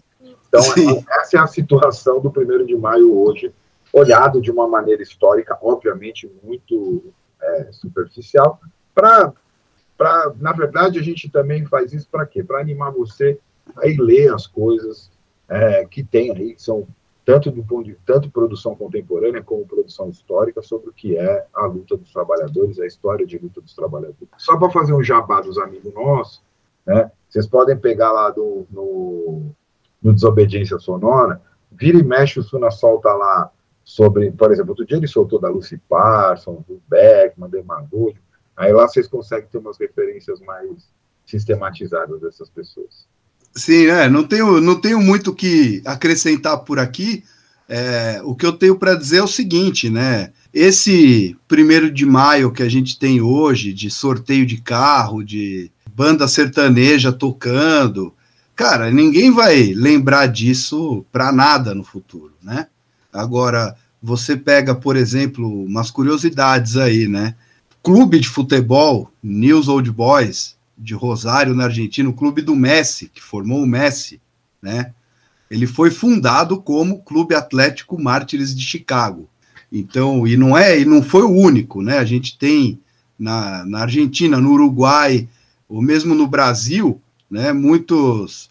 Então, Sim. essa é a situação do 1 de maio hoje, olhado de uma maneira histórica, obviamente muito é, superficial, para na verdade, a gente também faz isso para quê? Para animar você a ir ler as coisas é, que tem aí, que são tanto do ponto de tanto produção contemporânea como produção histórica sobre o que é a luta dos trabalhadores, a história de luta dos trabalhadores. Só para fazer um jabá dos amigos nossos, né? Vocês podem pegar lá do, no, no Desobediência Sonora, vira e mexe o Suna solta lá sobre, por exemplo, outro dia ele soltou da Lucy Parsons, do Beckman, do Aí lá vocês conseguem ter umas referências mais sistematizadas dessas pessoas. Sim, é, não tenho, não tenho muito que acrescentar por aqui. É, o que eu tenho para dizer é o seguinte, né? Esse primeiro de maio que a gente tem hoje, de sorteio de carro, de banda sertaneja tocando, cara, ninguém vai lembrar disso para nada no futuro, né? Agora, você pega, por exemplo, umas curiosidades aí, né? clube de futebol, News Old Boys, de Rosário, na Argentina, o clube do Messi, que formou o Messi, né? Ele foi fundado como Clube Atlético Mártires de Chicago. Então, e não é, e não foi o único, né? A gente tem na, na Argentina, no Uruguai, ou mesmo no Brasil, né, muitos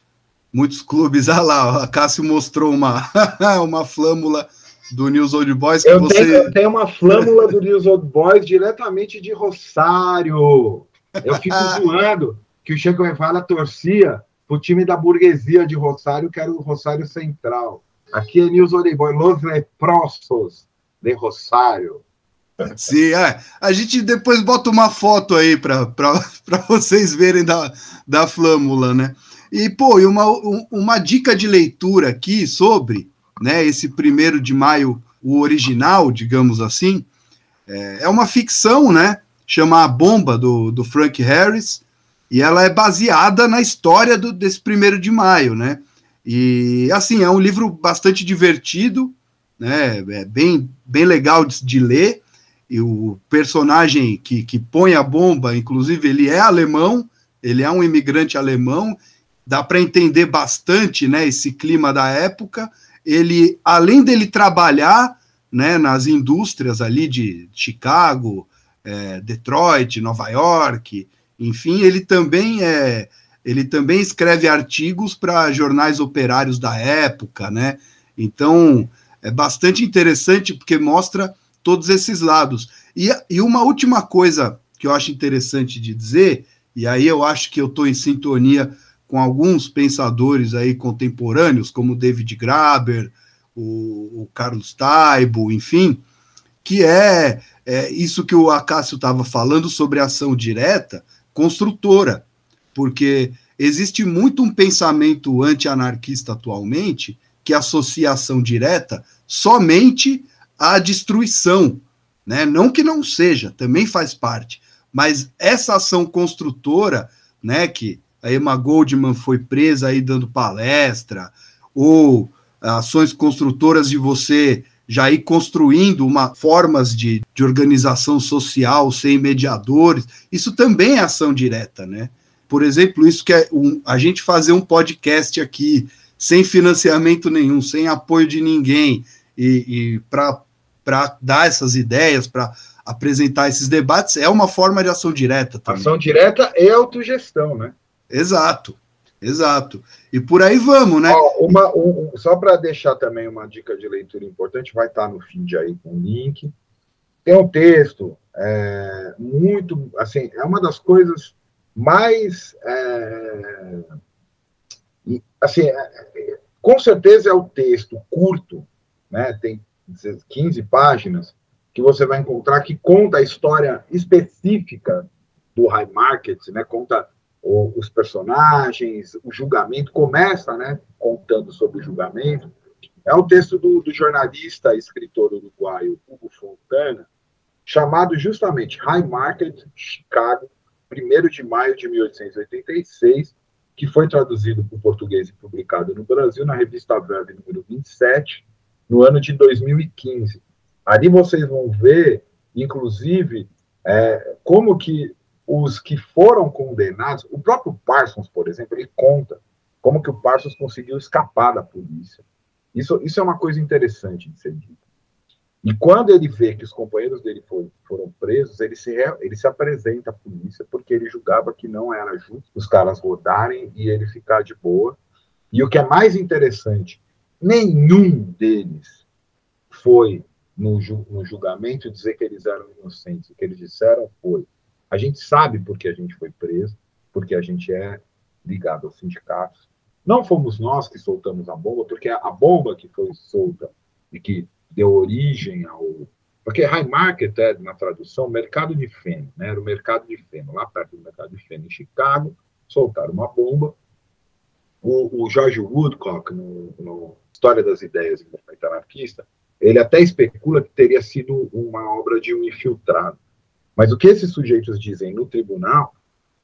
muitos clubes, ah lá, a Cássio mostrou uma, uma flâmula do News Old Boys que eu você... Tenho, eu tenho uma flâmula do News Old Boys diretamente de Rosário. Eu fico zoando que o Che Guevara torcia pro time da burguesia de Rosário, que era o Rosário Central. Aqui é News Old Boys, Los Leprosos de Rosário. Sim, é. a gente depois bota uma foto aí para vocês verem da, da flâmula, né? E, pô, e uma, uma dica de leitura aqui sobre né, esse primeiro de maio, o original, digamos assim, é, é uma ficção, né? Chama A Bomba, do, do Frank Harris, e ela é baseada na história do, desse primeiro de maio, né? E, assim, é um livro bastante divertido, né? É bem, bem legal de, de ler, e o personagem que, que põe a bomba, inclusive, ele é alemão, ele é um imigrante alemão, dá para entender bastante né, esse clima da época. Ele, além dele trabalhar né, nas indústrias ali de Chicago, é, Detroit, Nova York, enfim, ele também é ele também escreve artigos para jornais operários da época, né? Então é bastante interessante porque mostra todos esses lados. E, e uma última coisa que eu acho interessante de dizer, e aí eu acho que eu estou em sintonia com alguns pensadores aí contemporâneos, como David Graeber, o, o Carlos Taibo, enfim, que é, é isso que o Acácio estava falando sobre ação direta, construtora, porque existe muito um pensamento anti-anarquista atualmente que associa ação direta somente a destruição, né? Não que não seja, também faz parte, mas essa ação construtora, né, que a Emma Goldman foi presa aí dando palestra, ou ações construtoras de você já ir construindo uma formas de, de organização social sem mediadores, isso também é ação direta, né? Por exemplo, isso que é um, a gente fazer um podcast aqui sem financiamento nenhum, sem apoio de ninguém, e, e para dar essas ideias, para apresentar esses debates, é uma forma de ação direta também. Ação direta e autogestão, né? Exato, exato. E por aí vamos, né? Ó, uma, um, só para deixar também uma dica de leitura importante, vai estar tá no feed aí com o link. Tem um texto é, muito, assim, é uma das coisas mais, é, assim, é, com certeza é o texto curto, né? Tem 15 páginas, que você vai encontrar que conta a história específica do high market, né? Conta o, os personagens, o julgamento, começa, né? Contando sobre o julgamento. É um texto do, do jornalista e escritor uruguaio Hugo Fontana, chamado justamente High Market Chicago, 1 de maio de 1886, que foi traduzido para o português e publicado no Brasil na revista Verve número 27, no ano de 2015. Ali vocês vão ver, inclusive, é, como que os que foram condenados, o próprio Parsons, por exemplo, ele conta como que o Parsons conseguiu escapar da polícia. Isso, isso é uma coisa interessante de ser dito. E quando ele vê que os companheiros dele foram, foram presos, ele se, ele se apresenta à polícia porque ele julgava que não era justo os caras rodarem e ele ficar de boa. E o que é mais interessante, nenhum deles foi no, no julgamento dizer que eles eram inocentes. O que eles disseram foi: a gente sabe porque a gente foi preso, porque a gente é ligado aos sindicatos. Não fomos nós que soltamos a bomba, porque a bomba que foi solta e que deu origem ao. Porque high market é, na tradução, mercado de feno, né? era o mercado de feno, lá perto do mercado de feno, em Chicago, soltaram uma bomba. O, o George Woodcock, no, no História das Ideias Movimento Anarquista, ele até especula que teria sido uma obra de um infiltrado. Mas o que esses sujeitos dizem no tribunal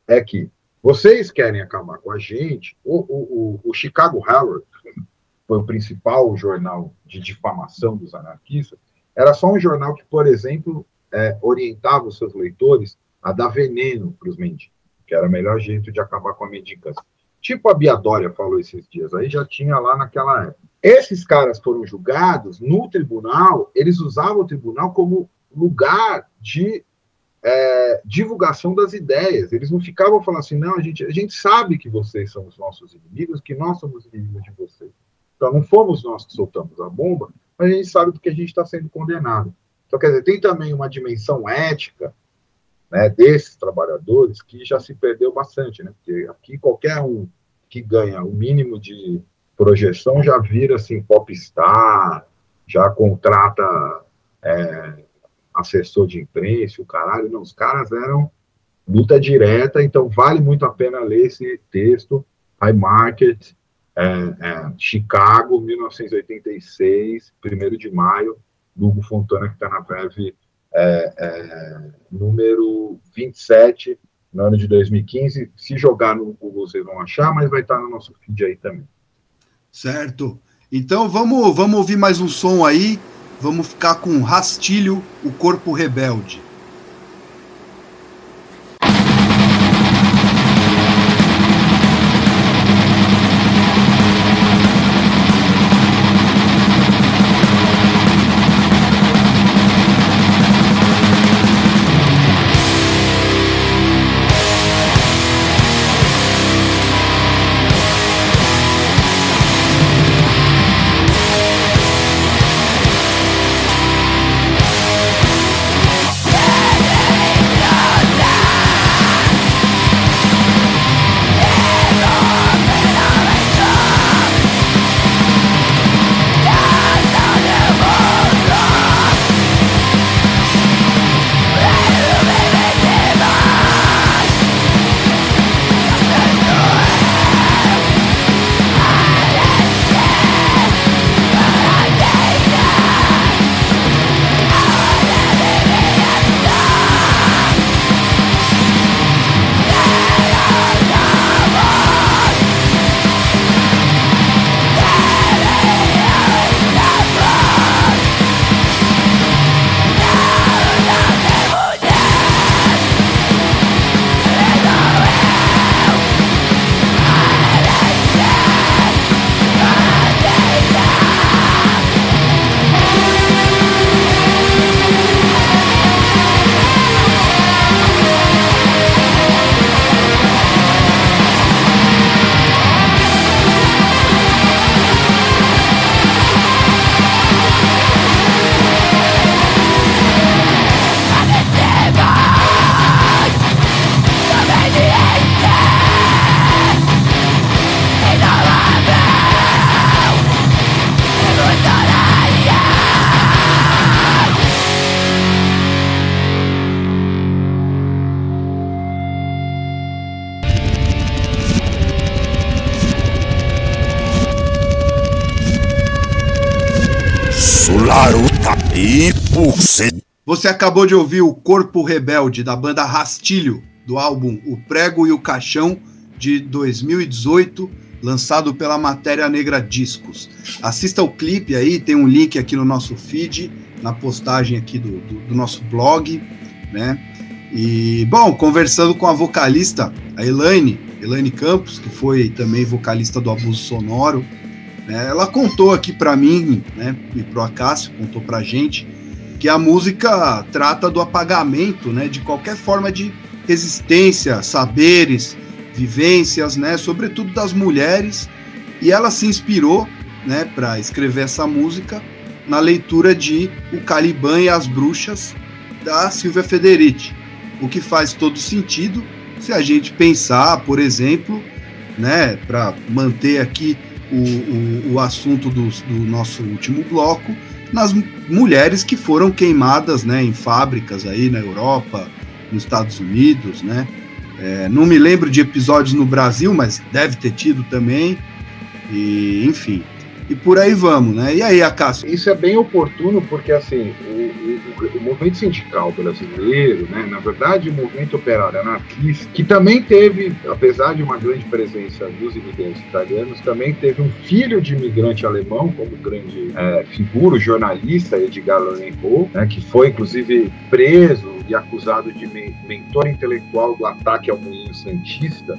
é que vocês querem acabar com a gente. O, o, o, Chicago Herald foi o principal jornal de difamação dos anarquistas. Era só um jornal que, por exemplo, é, orientava os seus leitores a dar veneno para os mendigos, que era o melhor jeito de acabar com a mendicação. Tipo a Biadória falou esses dias, aí já tinha lá naquela época. Esses caras foram julgados no tribunal, eles usavam o tribunal como lugar de é, divulgação das ideias. Eles não ficavam falando assim, não, a gente, a gente sabe que vocês são os nossos inimigos, que nós somos inimigos de vocês. Então, não fomos nós que soltamos a bomba, mas a gente sabe do que a gente está sendo condenado. Então, quer dizer, tem também uma dimensão ética né, desses trabalhadores que já se perdeu bastante, né? Porque aqui qualquer um que ganha o mínimo de projeção já vira assim popstar, já contrata é, assessor de imprensa, o caralho, não, os caras eram luta direta, então vale muito a pena ler esse texto, High Market, é, é, Chicago, 1986, 1 de maio, Lugo Fontana, que está na Verve é, é, número 27, no ano de 2015. Se jogar no Google, vocês vão achar, mas vai estar tá no nosso feed aí também. Certo. Então vamos, vamos ouvir mais um som aí. Vamos ficar com Rastilho, o Corpo Rebelde. Você acabou de ouvir o Corpo Rebelde da banda Rastilho, do álbum O Prego e o Caixão de 2018, lançado pela Matéria Negra Discos. Assista o clipe aí, tem um link aqui no nosso feed, na postagem aqui do, do, do nosso blog, né? E, bom, conversando com a vocalista, a Elaine, Elaine Campos, que foi também vocalista do Abuso Sonoro, né? ela contou aqui para mim, né, e pro Acácio, contou pra gente, que a música trata do apagamento, né, de qualquer forma de resistência, saberes, vivências, né, sobretudo das mulheres, e ela se inspirou, né, para escrever essa música na leitura de O Caliban e as Bruxas da Silvia Federici, o que faz todo sentido se a gente pensar, por exemplo, né, para manter aqui o, o, o assunto do, do nosso último bloco, nas mulheres que foram queimadas né, em fábricas aí na Europa, nos Estados Unidos, né? É, não me lembro de episódios no Brasil, mas deve ter tido também. E, enfim, e por aí vamos, né? E aí, Acácio? Isso é bem oportuno porque, assim, o, o, o, movimento sindical brasileiro, né, na verdade, o movimento operário anarquista, que também teve, apesar de uma grande presença dos imigrantes italianos, também teve um filho de imigrante alemão como grande é, figura, jornalista Edgar Lorenro, né, que foi, inclusive, preso e acusado de mentor intelectual do ataque ao moinho santista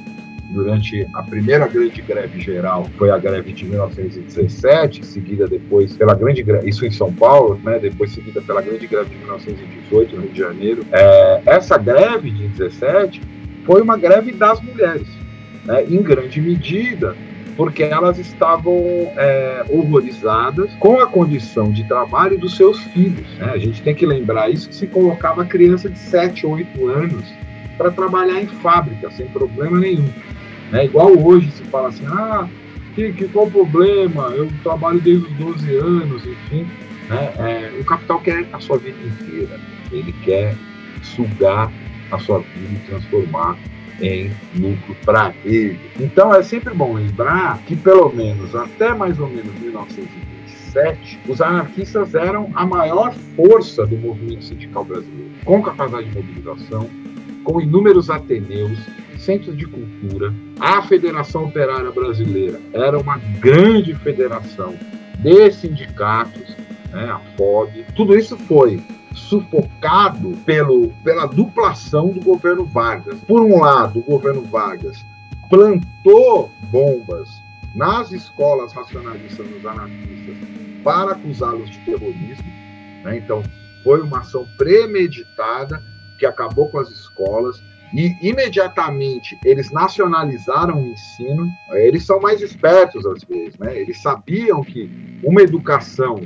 durante a primeira grande greve geral, foi a greve de 1917, seguida depois pela grande greve, isso em São Paulo, né, depois seguida pela grande greve de 1918 no Rio de Janeiro. É, essa greve de 17 foi uma greve das mulheres, né, em grande medida porque elas estavam é, horrorizadas com a condição de trabalho dos seus filhos. Né? A gente tem que lembrar isso que se colocava criança de 7, 8 anos para trabalhar em fábrica, sem problema nenhum. Né? Igual hoje se fala assim, ah, que, que qual o problema? Eu trabalho desde os 12 anos, enfim. Né? É, o capital quer a sua vida inteira. Ele quer sugar a sua vida e transformar em lucro para ele. Então é sempre bom lembrar que pelo menos até mais ou menos 1927, os anarquistas eram a maior força do movimento sindical brasileiro, com capacidade de mobilização, com inúmeros ateneus, centros de cultura. A Federação Operária Brasileira era uma grande federação de sindicatos, né, a FOB. Tudo isso foi sufocado pelo, pela duplação do governo Vargas. Por um lado, o governo Vargas plantou bombas nas escolas racionalistas dos anarquistas para acusá-los de terrorismo. Né? Então, foi uma ação premeditada que acabou com as escolas e imediatamente eles nacionalizaram o ensino. Eles são mais espertos às vezes, né? Eles sabiam que uma educação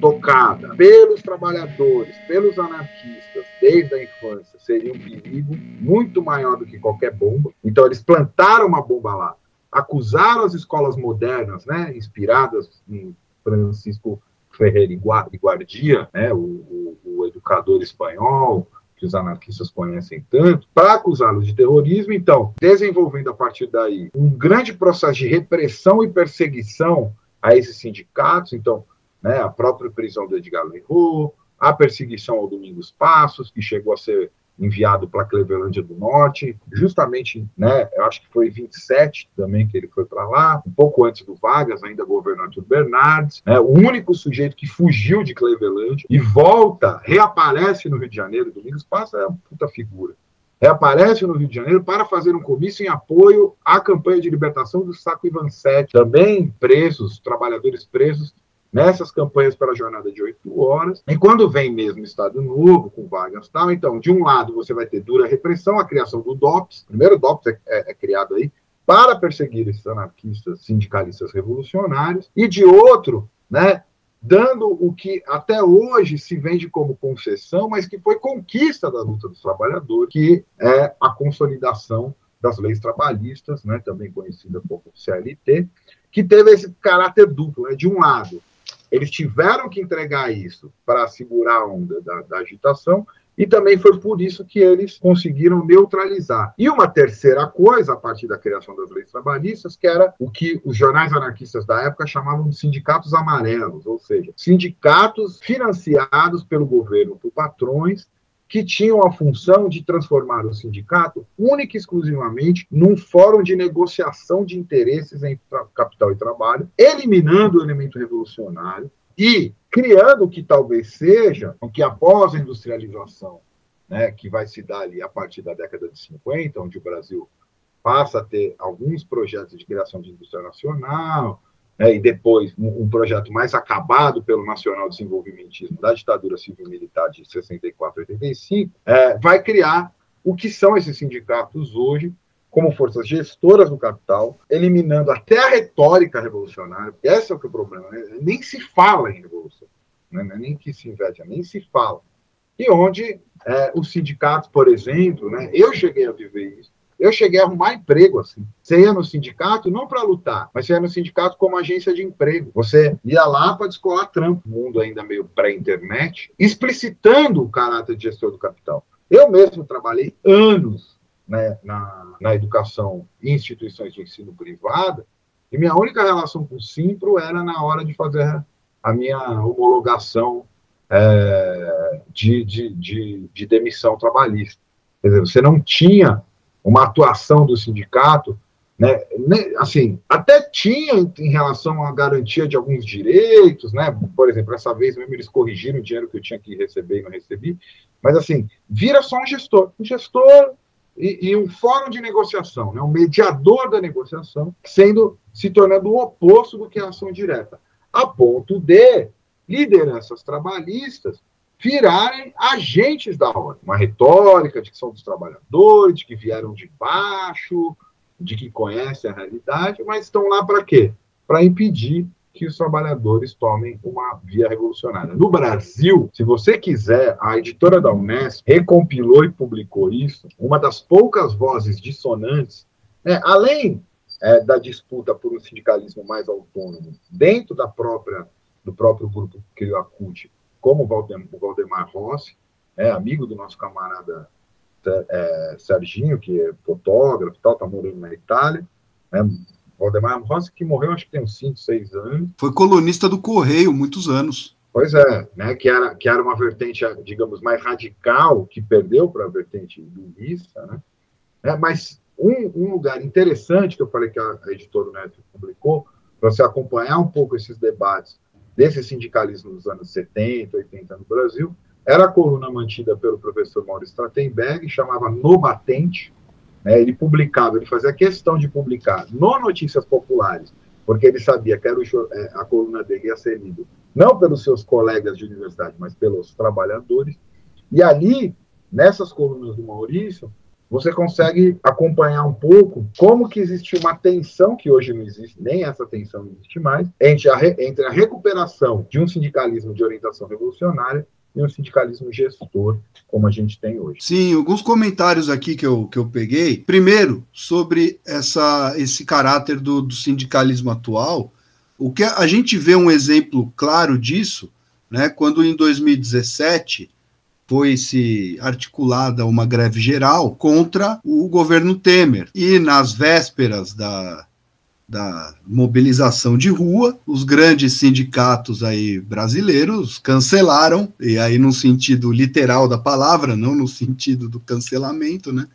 tocada pelos trabalhadores, pelos anarquistas, desde a infância, seria um perigo muito maior do que qualquer bomba. Então, eles plantaram uma bomba lá, acusaram as escolas modernas, né, inspiradas em Francisco Ferreira e Guardia, né, o, o, o educador espanhol, que os anarquistas conhecem tanto, para acusá-los de terrorismo. Então, desenvolvendo a partir daí um grande processo de repressão e perseguição a esses sindicatos. Então, né, a própria prisão do Edgar Leroux, a perseguição ao Domingos Passos, que chegou a ser enviado para Clevelândia do Norte, justamente, né, eu acho que foi em 27 também que ele foi para lá, um pouco antes do Vargas, ainda governador Bernardes, né, o único sujeito que fugiu de Clevelândia e volta, reaparece no Rio de Janeiro, Domingos Passos é uma puta figura, reaparece no Rio de Janeiro para fazer um comício em apoio à campanha de libertação do Saco Ivan Sete, também presos, trabalhadores presos nessas campanhas para a jornada de oito horas. E quando vem mesmo Estado Novo, com Vargas e tal, então, de um lado você vai ter dura repressão, a criação do DOPS, o primeiro DOPS é, é, é criado aí para perseguir esses anarquistas, sindicalistas revolucionários, e de outro, né, dando o que até hoje se vende como concessão, mas que foi conquista da luta dos trabalhadores, que é a consolidação das leis trabalhistas, né, também conhecida como CLT, que teve esse caráter duplo, né, de um lado, eles tiveram que entregar isso para segurar a onda da, da agitação, e também foi por isso que eles conseguiram neutralizar. E uma terceira coisa, a partir da criação das leis trabalhistas, que era o que os jornais anarquistas da época chamavam de sindicatos amarelos, ou seja, sindicatos financiados pelo governo por patrões que tinham a função de transformar o sindicato única e exclusivamente num fórum de negociação de interesses entre capital e trabalho, eliminando o elemento revolucionário e criando o que talvez seja o que após a industrialização, né, que vai se dar ali a partir da década de 50, onde o Brasil passa a ter alguns projetos de criação de indústria nacional, né, e depois um, um, projeto mais acabado pelo Nacional Desenvolvimentismo da ditadura civil-militar de 64 a 85, é, vai criar o que são esses sindicatos hoje, como forças gestoras do capital, eliminando até a retórica revolucionária, porque esse é o que é o problema, né? nem se fala em revolução, né? É nem que se investe, nem se fala. E onde é, os sindicatos, por exemplo, né, eu cheguei a viver isso, eu cheguei a arrumar emprego assim. Você ia no sindicato não para lutar, mas você ia no sindicato como agência de emprego. Você ia lá para descolar trampo, mundo ainda meio pré-internet, explicitando o caráter de gestor do capital. Eu mesmo trabalhei anos né, na, na educação em instituições de ensino privada, e minha única relação com o Simpro era na hora de fazer a minha homologação é, de, de, de, de demissão trabalhista. Quer dizer, você não tinha uma atuação do sindicato, né, assim, até tinha em relação à garantia de alguns direitos, né, por exemplo, essa vez mesmo eles corrigiram o dinheiro que eu tinha que receber e não recebi, mas assim, vira só um gestor, um gestor e, e, um fórum de negociação, né, um mediador da negociação, sendo se tornando o oposto do que é a ação direta, a ponto de lideranças trabalhistas virarem agentes da ordem. Uma retórica de que são dos trabalhadores, de que vieram de baixo, de que conhecem a realidade, mas estão lá para quê? Para impedir que os trabalhadores tomem uma via revolucionária. No Brasil, se você quiser, a editora da Unesco recompilou e publicou isso, uma das poucas vozes dissonantes, né, além é, da disputa por um sindicalismo mais autônomo dentro da própria do próprio grupo que criou a CUT, como o Valdemar Rossi, é, amigo do nosso camarada é, Serginho, que é fotógrafo e tal, está morando na Itália, né, Valdemar Rossi, que morreu acho que tem uns 5, 6 anos. Foi colunista do Correio muitos anos. Pois é, né, que, era, que era uma vertente, digamos, mais radical, que perdeu para a vertente lulista, né? É, mas um, um, lugar interessante que eu falei que a, a editora Neto publicou, para você acompanhar um pouco esses debates desse sindicalismo dos anos 70, 80 no Brasil, era a coluna mantida pelo professor Maurício Stratenberg, chamava No Batente, né, ele publicava, ele fazia questão de publicar no Notícias Populares, porque ele sabia que era o, é, a coluna dele ia ser lida não pelos seus colegas de universidade, mas pelos trabalhadores. E ali, nessas colunas do Maurício, você consegue acompanhar um pouco como que existe uma tensão, que hoje não existe, nem essa tensão existe mais, entre a, entre a recuperação de um sindicalismo de orientação revolucionária e um sindicalismo gestor, como a gente tem hoje. Sim, alguns comentários aqui que eu, que eu peguei. Primeiro, sobre essa, esse caráter do, do sindicalismo atual, o que a gente vê um exemplo claro disso, né, quando em 2017 foi-se articulada uma greve geral contra o governo Temer. E nas vésperas da, da mobilização de rua, os grandes sindicatos aí brasileiros cancelaram, e aí no sentido literal da palavra, não no sentido do cancelamento, né?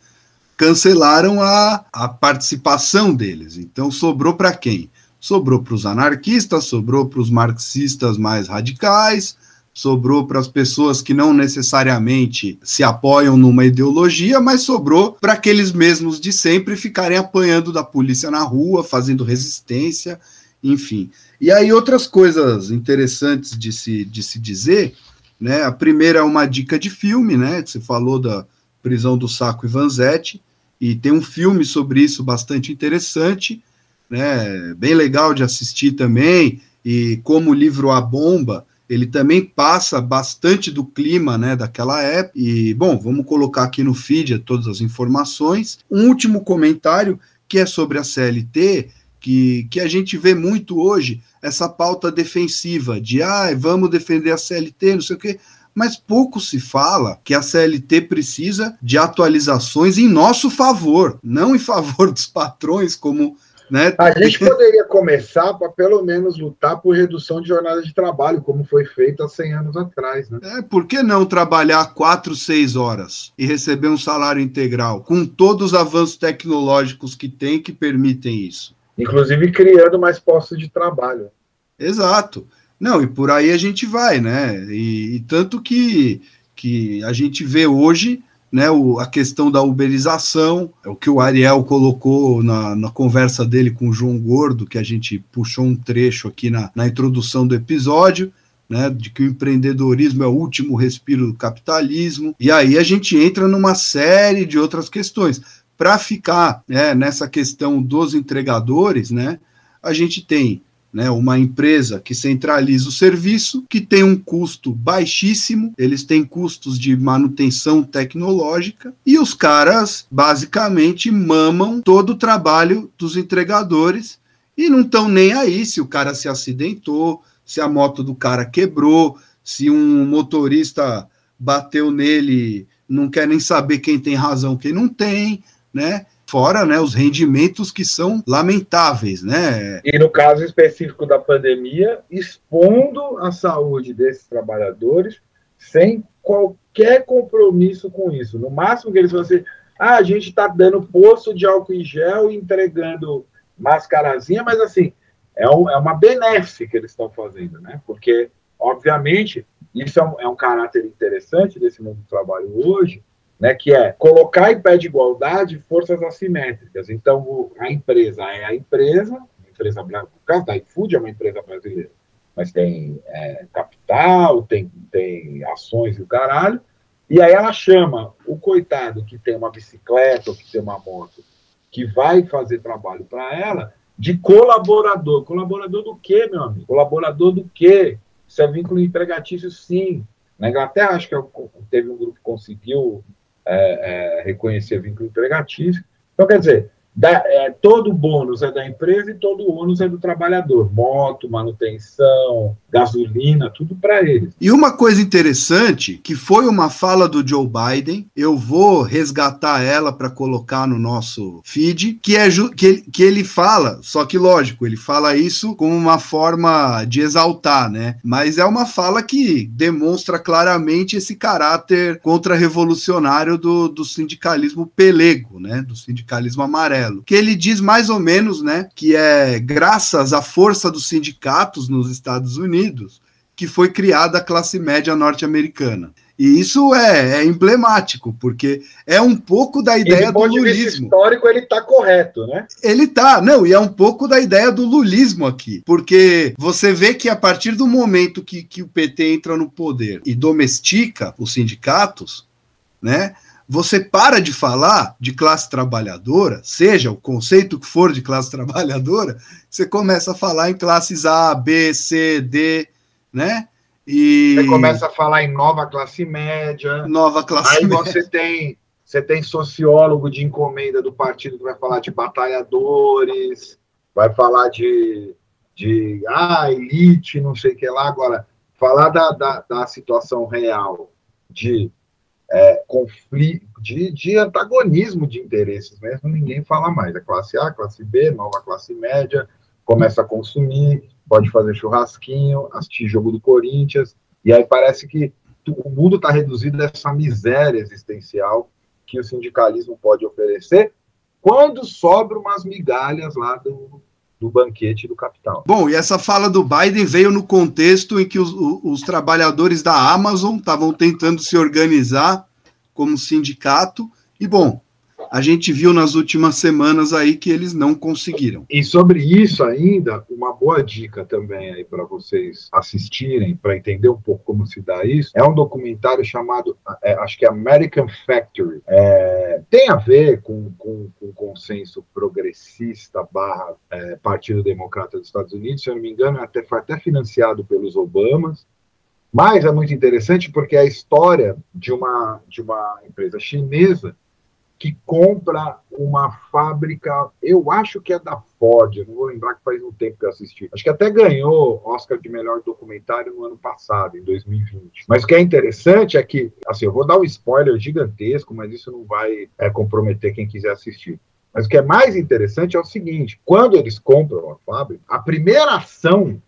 Cancelaram a, a participação deles. Então sobrou para quem? Sobrou para os anarquistas, sobrou para os marxistas mais radicais, sobrou para as pessoas que não necessariamente se apoiam numa ideologia, mas sobrou para aqueles mesmos de sempre ficarem apanhando da polícia na rua, fazendo resistência, enfim. E aí outras coisas interessantes de se, de se dizer, né? A primeira é uma dica de filme, né? Você falou da prisão do Saco e Vanzetti, e tem um filme sobre isso bastante interessante, né? Bem legal de assistir também, e como o livro A Bomba, ele também passa bastante do clima né, daquela época. E, bom, vamos colocar aqui no feed todas as informações. Um último comentário que é sobre a CLT, que, que a gente vê muito hoje, essa pauta defensiva de ah, vamos defender a CLT, não sei o quê. Mas pouco se fala que a CLT precisa de atualizações em nosso favor, não em favor dos patrões, como né? A gente poderia começar para pelo menos lutar por redução de jornada de trabalho, como foi feito há 100 anos atrás. Né? É, por que não trabalhar 4, 6 horas e receber um salário integral, com todos os avanços tecnológicos que tem que permitem isso? Inclusive criando mais postos de trabalho. Exato. Não, e por aí a gente vai, né? E, e tanto que, que a gente vê hoje né, o, a questão da uberização, é o que o Ariel colocou na, na, conversa dele com o João Gordo, que a gente puxou um trecho aqui na, na introdução do episódio, né, de que o empreendedorismo é o último respiro do capitalismo, e aí a gente entra numa série de outras questões. Para ficar né, nessa questão dos entregadores, né, a gente tem né, uma empresa que centraliza o serviço, que tem um custo baixíssimo, eles têm custos de manutenção tecnológica, e os caras basicamente mamam todo o trabalho dos entregadores e não estão nem aí se o cara se acidentou, se a moto do cara quebrou, se um motorista bateu nele, não quer nem saber quem tem razão, quem não tem, né? Fora né, os rendimentos que são lamentáveis. Né? E no caso específico da pandemia, expondo a saúde desses trabalhadores sem qualquer compromisso com isso. No máximo que eles vão dizer, ah, a gente está dando poço de álcool em gel e entregando mascarazinha, mas assim, é, um, é uma benéfica que eles estão fazendo, né? Porque, obviamente, isso é um, é um caráter interessante desse mundo do trabalho hoje, né, que é colocar em pé de igualdade forças assimétricas. Então, o, a empresa é a empresa, a empresa no caso da iFood é uma empresa brasileira, mas tem é, capital, tem, tem ações e o caralho, e aí ela chama o coitado que tem uma bicicleta ou que tem uma moto, que vai fazer trabalho para ela, de colaborador. Colaborador do quê, meu amigo? Colaborador do quê? Isso é vínculo empregatício, sim. Na Inglaterra, acho que teve um grupo que conseguiu é, é, reconhecer vínculo empregatício. Então, quer dizer, da, é, todo bônus é da empresa e todo ônus é do trabalhador. Moto, manutenção, gasolina, tudo para eles. E uma coisa interessante, que foi uma fala do Joe Biden, eu vou resgatar ela para colocar no nosso feed, que é que que ele fala, só que lógico, ele fala isso como uma forma de exaltar, né? Mas é uma fala que demonstra claramente esse caráter contra-revolucionário do, do sindicalismo pelego, né? Do sindicalismo amarelo que ele diz mais ou menos, né, que é graças à força dos sindicatos nos Estados Unidos que foi criada a classe média norte-americana. E isso é, é, emblemático, porque é um pouco da ideia do, do lulismo. histórico, ele está correto, né? Ele tá, não, e é um pouco da ideia do lulismo aqui, porque você vê que a partir do momento que, que o PT entra no poder e domestica os sindicatos, né? Você para de falar de classe trabalhadora, seja o conceito que for de classe trabalhadora, você começa a falar em classes A, B, C, D, né? E você começa a falar em nova classe média. Nova classe Aí média. você tem você tem sociólogo de encomenda do partido que vai falar de batalhadores, vai falar de, de ah, elite, não sei o que lá. Agora, falar da, da, da situação real de é, conflito, de, de, antagonismo de interesses mesmo, ninguém fala mais. É classe A, classe B, nova classe média, começa a consumir, pode fazer churrasquinho, assistir jogo do Corinthians, e aí parece que o mundo está reduzido a essa miséria existencial que o sindicalismo pode oferecer quando sobra umas migalhas lá do, do banquete do capital. Bom, e essa fala do Biden veio no contexto em que os, os trabalhadores da Amazon estavam tentando se organizar como sindicato, e bom, a gente viu nas últimas semanas aí que eles não conseguiram. E sobre isso ainda, uma boa dica também aí para vocês assistirem, para entender um pouco como se dá isso, é um documentário chamado, é, acho que é American Factory. É, tem a ver com, com, com consenso progressista barra é, Partido Democrata dos Estados Unidos, se eu não me engano, até, foi até financiado pelos Obamas, mas é muito interessante porque é a história de uma, de uma empresa chinesa que compra uma fábrica, eu acho que é da Ford, não vou lembrar que faz um tempo que eu assisti. Acho que até ganhou Oscar de melhor documentário no ano passado, em 2020. Mas o que é interessante é que, assim, eu vou dar um spoiler gigantesco, mas isso não vai é, comprometer quem quiser assistir. Mas o que é mais interessante é o seguinte: quando eles compram a fábrica, a primeira ação,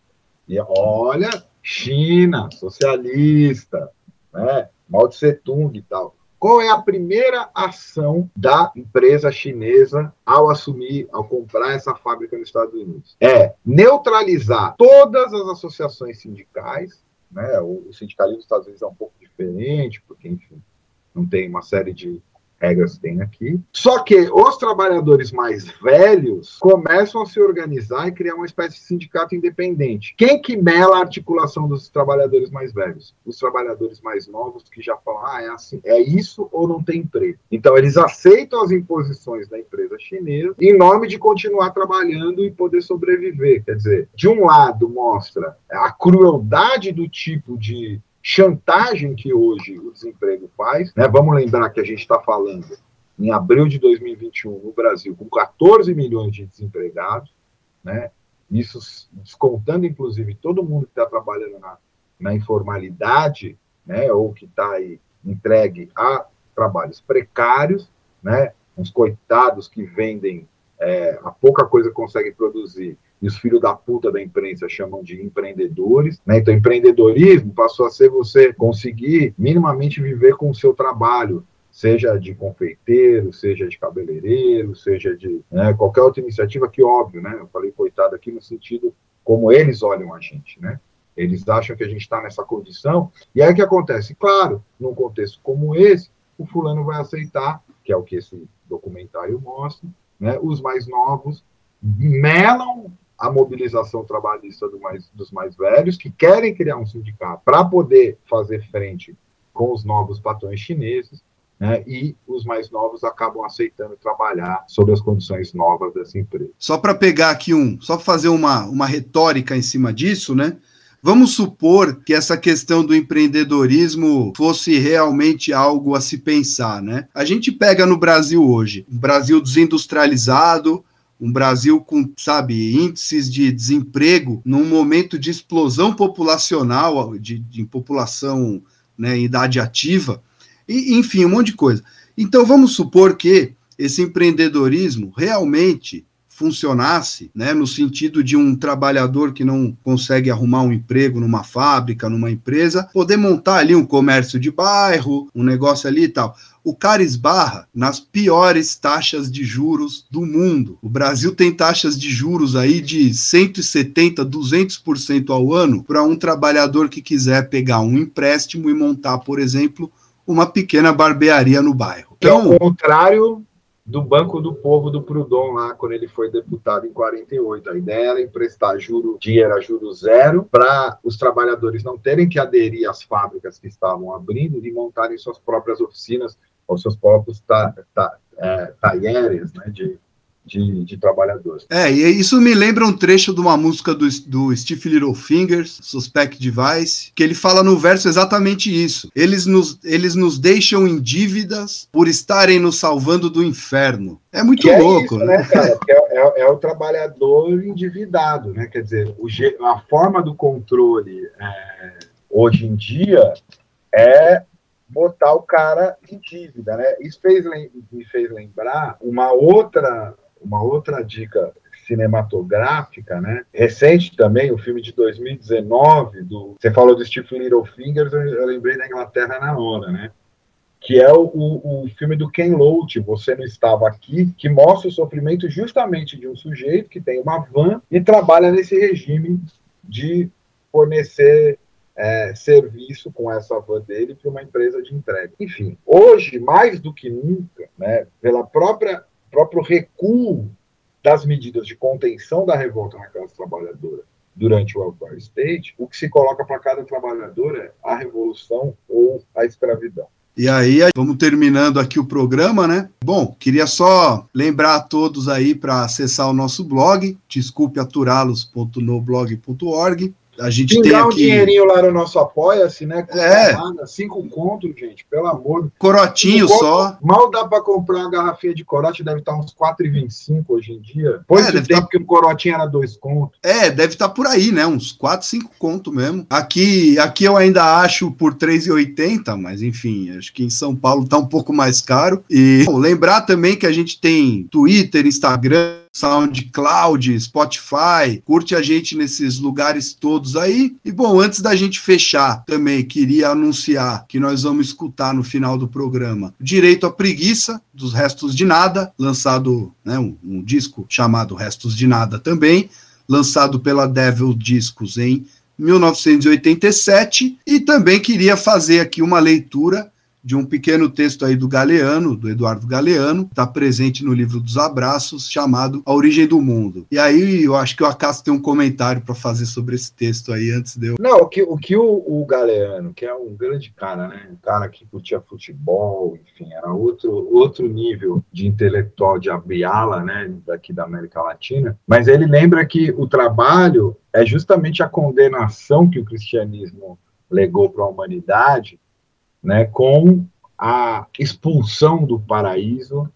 e olha, China, socialista, né, Mao Tse Tung e tal. Qual é a primeira ação da empresa chinesa ao assumir, ao comprar essa fábrica nos Estados Unidos? É neutralizar todas as associações sindicais, né? O, sindicalismo dos Estados Unidos é um pouco diferente, porque, enfim, não tem uma série de regras tem aqui. Só que os trabalhadores mais velhos começam a se organizar e criar uma espécie de sindicato independente. Quem que mela a articulação dos trabalhadores mais velhos? Os trabalhadores mais novos que já falam, ah, é assim, é isso ou não tem emprego. Então eles aceitam as imposições da empresa chinesa em nome de continuar trabalhando e poder sobreviver. Quer dizer, de um lado mostra a crueldade do tipo de chantagem que hoje o desemprego faz. Né? Vamos lembrar que a gente está falando em abril de 2021 no Brasil com 14 milhões de desempregados, né? isso descontando inclusive todo mundo que está trabalhando na, na informalidade, né? ou que está aí entregue a trabalhos precários, né? uns coitados que vendem é, a pouca coisa que conseguem produzir e os filhos da puta da imprensa chamam de empreendedores. Né? Então, empreendedorismo passou a ser você conseguir minimamente viver com o seu trabalho, seja de confeiteiro, seja de cabeleireiro, seja de né, qualquer outra iniciativa que, óbvio, né? Eu falei coitado aqui no sentido como eles olham a gente, né? Eles acham que a gente está nessa condição. E aí o que acontece? Claro, num contexto como esse, o fulano vai aceitar, que é o que esse documentário mostra, né? Os mais novos melam a mobilização trabalhista do mais, dos mais velhos, que querem criar um sindicato para poder fazer frente com os novos patrões chineses, né, e os mais novos acabam aceitando trabalhar sob as condições novas dessa empresa. Só para pegar aqui um, só para fazer uma, uma retórica em cima disso, né? Vamos supor que essa questão do empreendedorismo fosse realmente algo a se pensar, né? A gente pega no Brasil hoje, um Brasil desindustrializado, um Brasil com, sabe, índices de desemprego num momento de explosão populacional, de, de população né, em idade ativa, e, enfim, um monte de coisa. Então, vamos supor que esse empreendedorismo realmente funcionasse, né, no sentido de um trabalhador que não consegue arrumar um emprego numa fábrica, numa empresa, poder montar ali um comércio de bairro, um negócio ali e tal. O cara esbarra nas piores taxas de juros do mundo. O Brasil tem taxas de juros aí de 170, 200% ao ano para um trabalhador que quiser pegar um empréstimo e montar, por exemplo, uma pequena barbearia no bairro. Então, é o contrário do Banco do Povo do Proudhon lá, quando ele foi deputado em 48. A ideia era emprestar juro, dinheiro a juro zero para os trabalhadores não terem que aderir às fábricas que estavam abrindo e montarem suas próprias oficinas ou seus próprios ta, ta, é, talheres né, de, de, de, trabalhadores. É, e isso me lembra um trecho de uma música do, do Steve Little Fingers, Suspect Device, que ele fala no verso exatamente isso. Eles nos, eles nos deixam em dívidas por estarem nos salvando do inferno. É muito que louco, é isso, né? né cara? É, é, é, o trabalhador endividado, né? Quer dizer, o, a forma do controle é, hoje em dia é botar o cara em dívida, né? Isso fez, me fez lembrar uma outra uma outra dica cinematográfica, né? Recente também, o filme de 2019 do, você falou do Stephen Littlefingers, eu lembrei da Inglaterra na hora, né? Que é o, o, o filme do Ken Loach, Você Não Estava Aqui, que mostra o sofrimento justamente de um sujeito que tem uma van e trabalha nesse regime de fornecer é, serviço com essa van dele para uma empresa de entrega. Enfim, hoje, mais do que nunca, né, pela própria próprio recuo das medidas de contenção da revolta na classe trabalhadora durante o welfare state, o que se coloca para cada trabalhador é a revolução ou a escravidão. E aí, vamos terminando aqui o programa, né? Bom, queria só lembrar a todos aí para acessar o nosso blog, desculpeaturá-los.noblog.org a gente Pingar tem aqui... um dinheirinho lá no nosso Apoia-se, né? é. Nada, cinco contos, gente, pelo amor. Corotinho só. Conto, mal dá para comprar uma garrafinha de corote, deve estar uns 4,25 hoje em dia. Pois é, deve tempo tá... que o corotinho era dois contos. É, deve estar tá por aí, né? Uns 4, 5 contos mesmo. Aqui, aqui eu ainda acho por 3,80, mas enfim, acho que em São Paulo tá um pouco mais caro. E bom, lembrar também que a gente tem Twitter, Instagram, SoundCloud, Spotify, curte a gente nesses lugares todos aí. E bom, antes da gente fechar, também queria anunciar que nós vamos escutar no final do programa Direito à Preguiça, dos Restos de Nada, lançado né, um, um disco chamado Restos de Nada também, lançado pela Devil Discos em 1987. E também queria fazer aqui uma leitura de um pequeno texto aí do Galeano, do Eduardo Galeano, está presente no livro dos Abraços, chamado A Origem do Mundo. E aí eu acho que o Acaso tem um comentário para fazer sobre esse texto aí antes de eu. Não, o que o, que o, o Galeano, que é um grande cara, né? Um cara que curtia futebol, enfim, era outro, outro nível de intelectual de abiala, né? Daqui da América Latina. Mas ele lembra que o trabalho é justamente a condenação que o cristianismo legou para a humanidade né, com a expulsão do paraíso,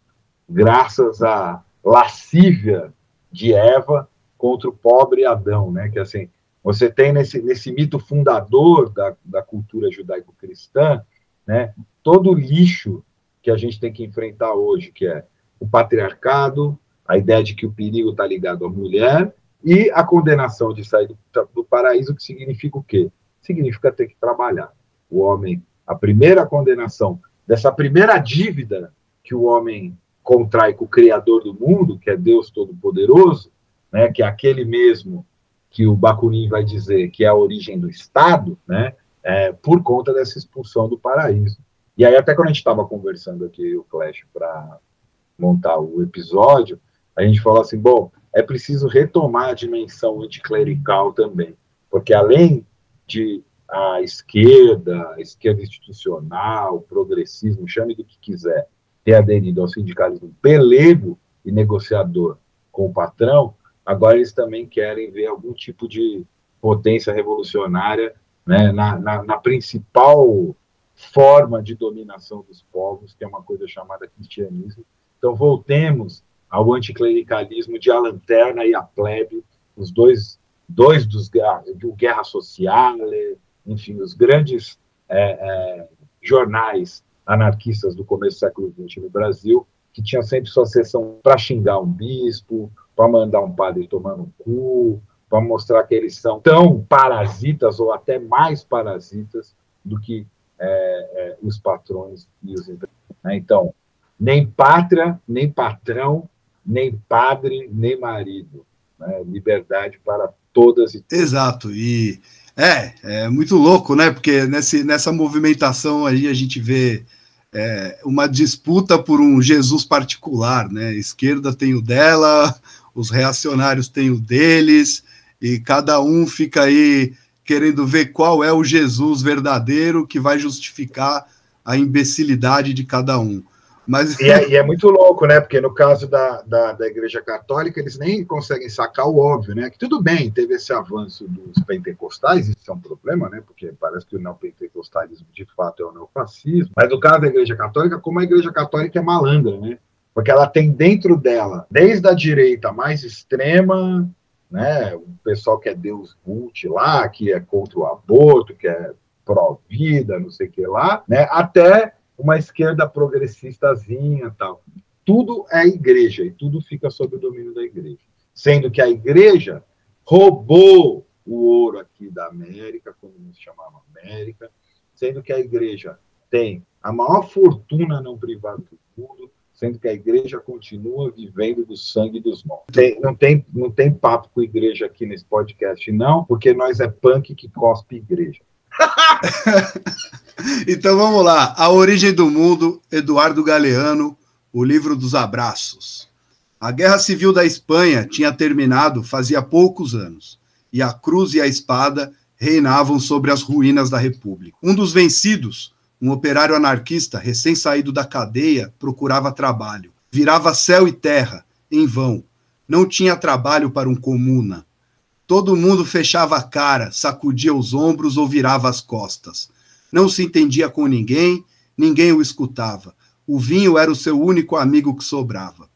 graças à lascívia de Eva contra o pobre Adão, né? Que assim, você tem nesse, nesse mito fundador da, da cultura judaico-cristã, né? Todo o lixo que a gente tem que enfrentar hoje, que é o patriarcado, a ideia de que o perigo está ligado à mulher e a condenação de sair do, do paraíso, que significa o quê? Significa ter que trabalhar. O homem a primeira condenação dessa primeira dívida que o homem contrai com o Criador do mundo, que é Deus Todo-Poderoso, né, que é aquele mesmo que o Bakunin vai dizer que é a origem do Estado, né, é, por conta dessa expulsão do paraíso. E aí, até quando a gente estava conversando aqui, o Clash, para montar o episódio, a gente falou assim: bom, é preciso retomar a dimensão anticlerical também, porque além de a esquerda, a esquerda institucional, progressismo, chame do que quiser, ter aderido ao sindicalismo pelego e negociador com o patrão, agora eles também querem ver algum tipo de potência revolucionária né, na, na, na principal forma de dominação dos povos, que é uma coisa chamada cristianismo. Então, voltemos ao anticlericalismo de a lanterna e a plebe, os dois, dois dos do Guerra Social, enfim, os grandes é, é, jornais anarquistas do começo do século XX no Brasil, que tinham sempre sua sessão para xingar um bispo, para mandar um padre tomar no cu, para mostrar que eles são tão parasitas ou até mais parasitas do que é, é, os patrões e os. Né? Então, nem pátria, nem patrão, nem padre, nem marido. Né? Liberdade para todas e todos. Exato. E é, é muito louco, né? Porque nesse, nessa movimentação aí a gente vê é, uma disputa por um Jesus particular, né? A esquerda tem o dela, os reacionários têm o deles, e cada um fica aí querendo ver qual é o Jesus verdadeiro que vai justificar a imbecilidade de cada um. Mas... E, é, e é muito louco, né? Porque no caso da, da, da, Igreja Católica, eles nem conseguem sacar o óbvio, né? Que tudo bem, teve esse avanço dos pentecostais, isso é um problema, né? Porque parece que o neopentecostalismo de fato é o neofascismo. Mas no caso da Igreja Católica, como a Igreja Católica é malandra, né? Porque ela tem dentro dela, desde a direita mais extrema, né? O pessoal que é Deus Vult lá, que é contra o aborto, que é pró-vida, não sei o que lá, né? Até uma esquerda progressistazinha tal. Tudo é igreja e tudo fica sob o domínio da igreja. Sendo que a igreja roubou o ouro aqui da América, quando nos chamava América, sendo que a igreja tem a maior fortuna não privada do mundo, sendo que a igreja continua vivendo do sangue dos mortos. Tem, não, tem, não tem papo com igreja aqui nesse podcast, não, porque nós é punk que cospe igreja. então vamos lá. A Origem do Mundo, Eduardo Galeano, o livro dos abraços. A Guerra Civil da Espanha tinha terminado fazia poucos anos, e a cruz e a espada reinavam sobre as ruínas da República. Um dos vencidos, um operário anarquista recém-saído da cadeia, procurava trabalho. Virava céu e terra, em vão. Não tinha trabalho para um comuna. Todo mundo fechava a cara, sacudia os ombros ou virava as costas. Não se entendia com ninguém, ninguém o escutava. O vinho era o seu único amigo que sobrava.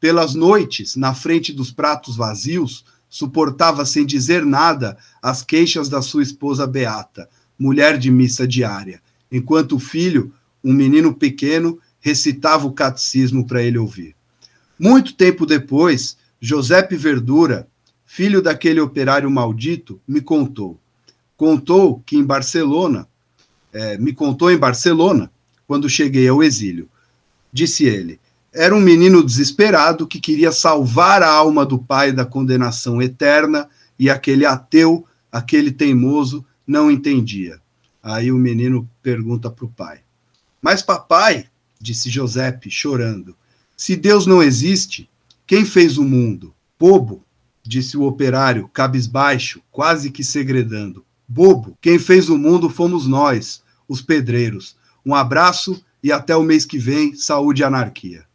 Pelas noites, na frente dos pratos vazios, suportava sem dizer nada as queixas da sua esposa Beata, mulher de missa diária, enquanto o filho, um menino pequeno, recitava o catecismo para ele ouvir. Muito tempo depois, Giuseppe Verdura, filho daquele operário maldito, me contou. Contou que em Barcelona, é, me contou em Barcelona, quando cheguei ao exílio. Disse ele: era um menino desesperado que queria salvar a alma do pai da condenação eterna e aquele ateu, aquele teimoso, não entendia. Aí o menino pergunta para o pai: Mas papai, disse Giuseppe, chorando, se Deus não existe, quem fez o mundo? Bobo, disse o operário, cabisbaixo, quase que segredando. Bobo, quem fez o mundo fomos nós, os pedreiros. Um abraço e até o mês que vem, saúde e anarquia.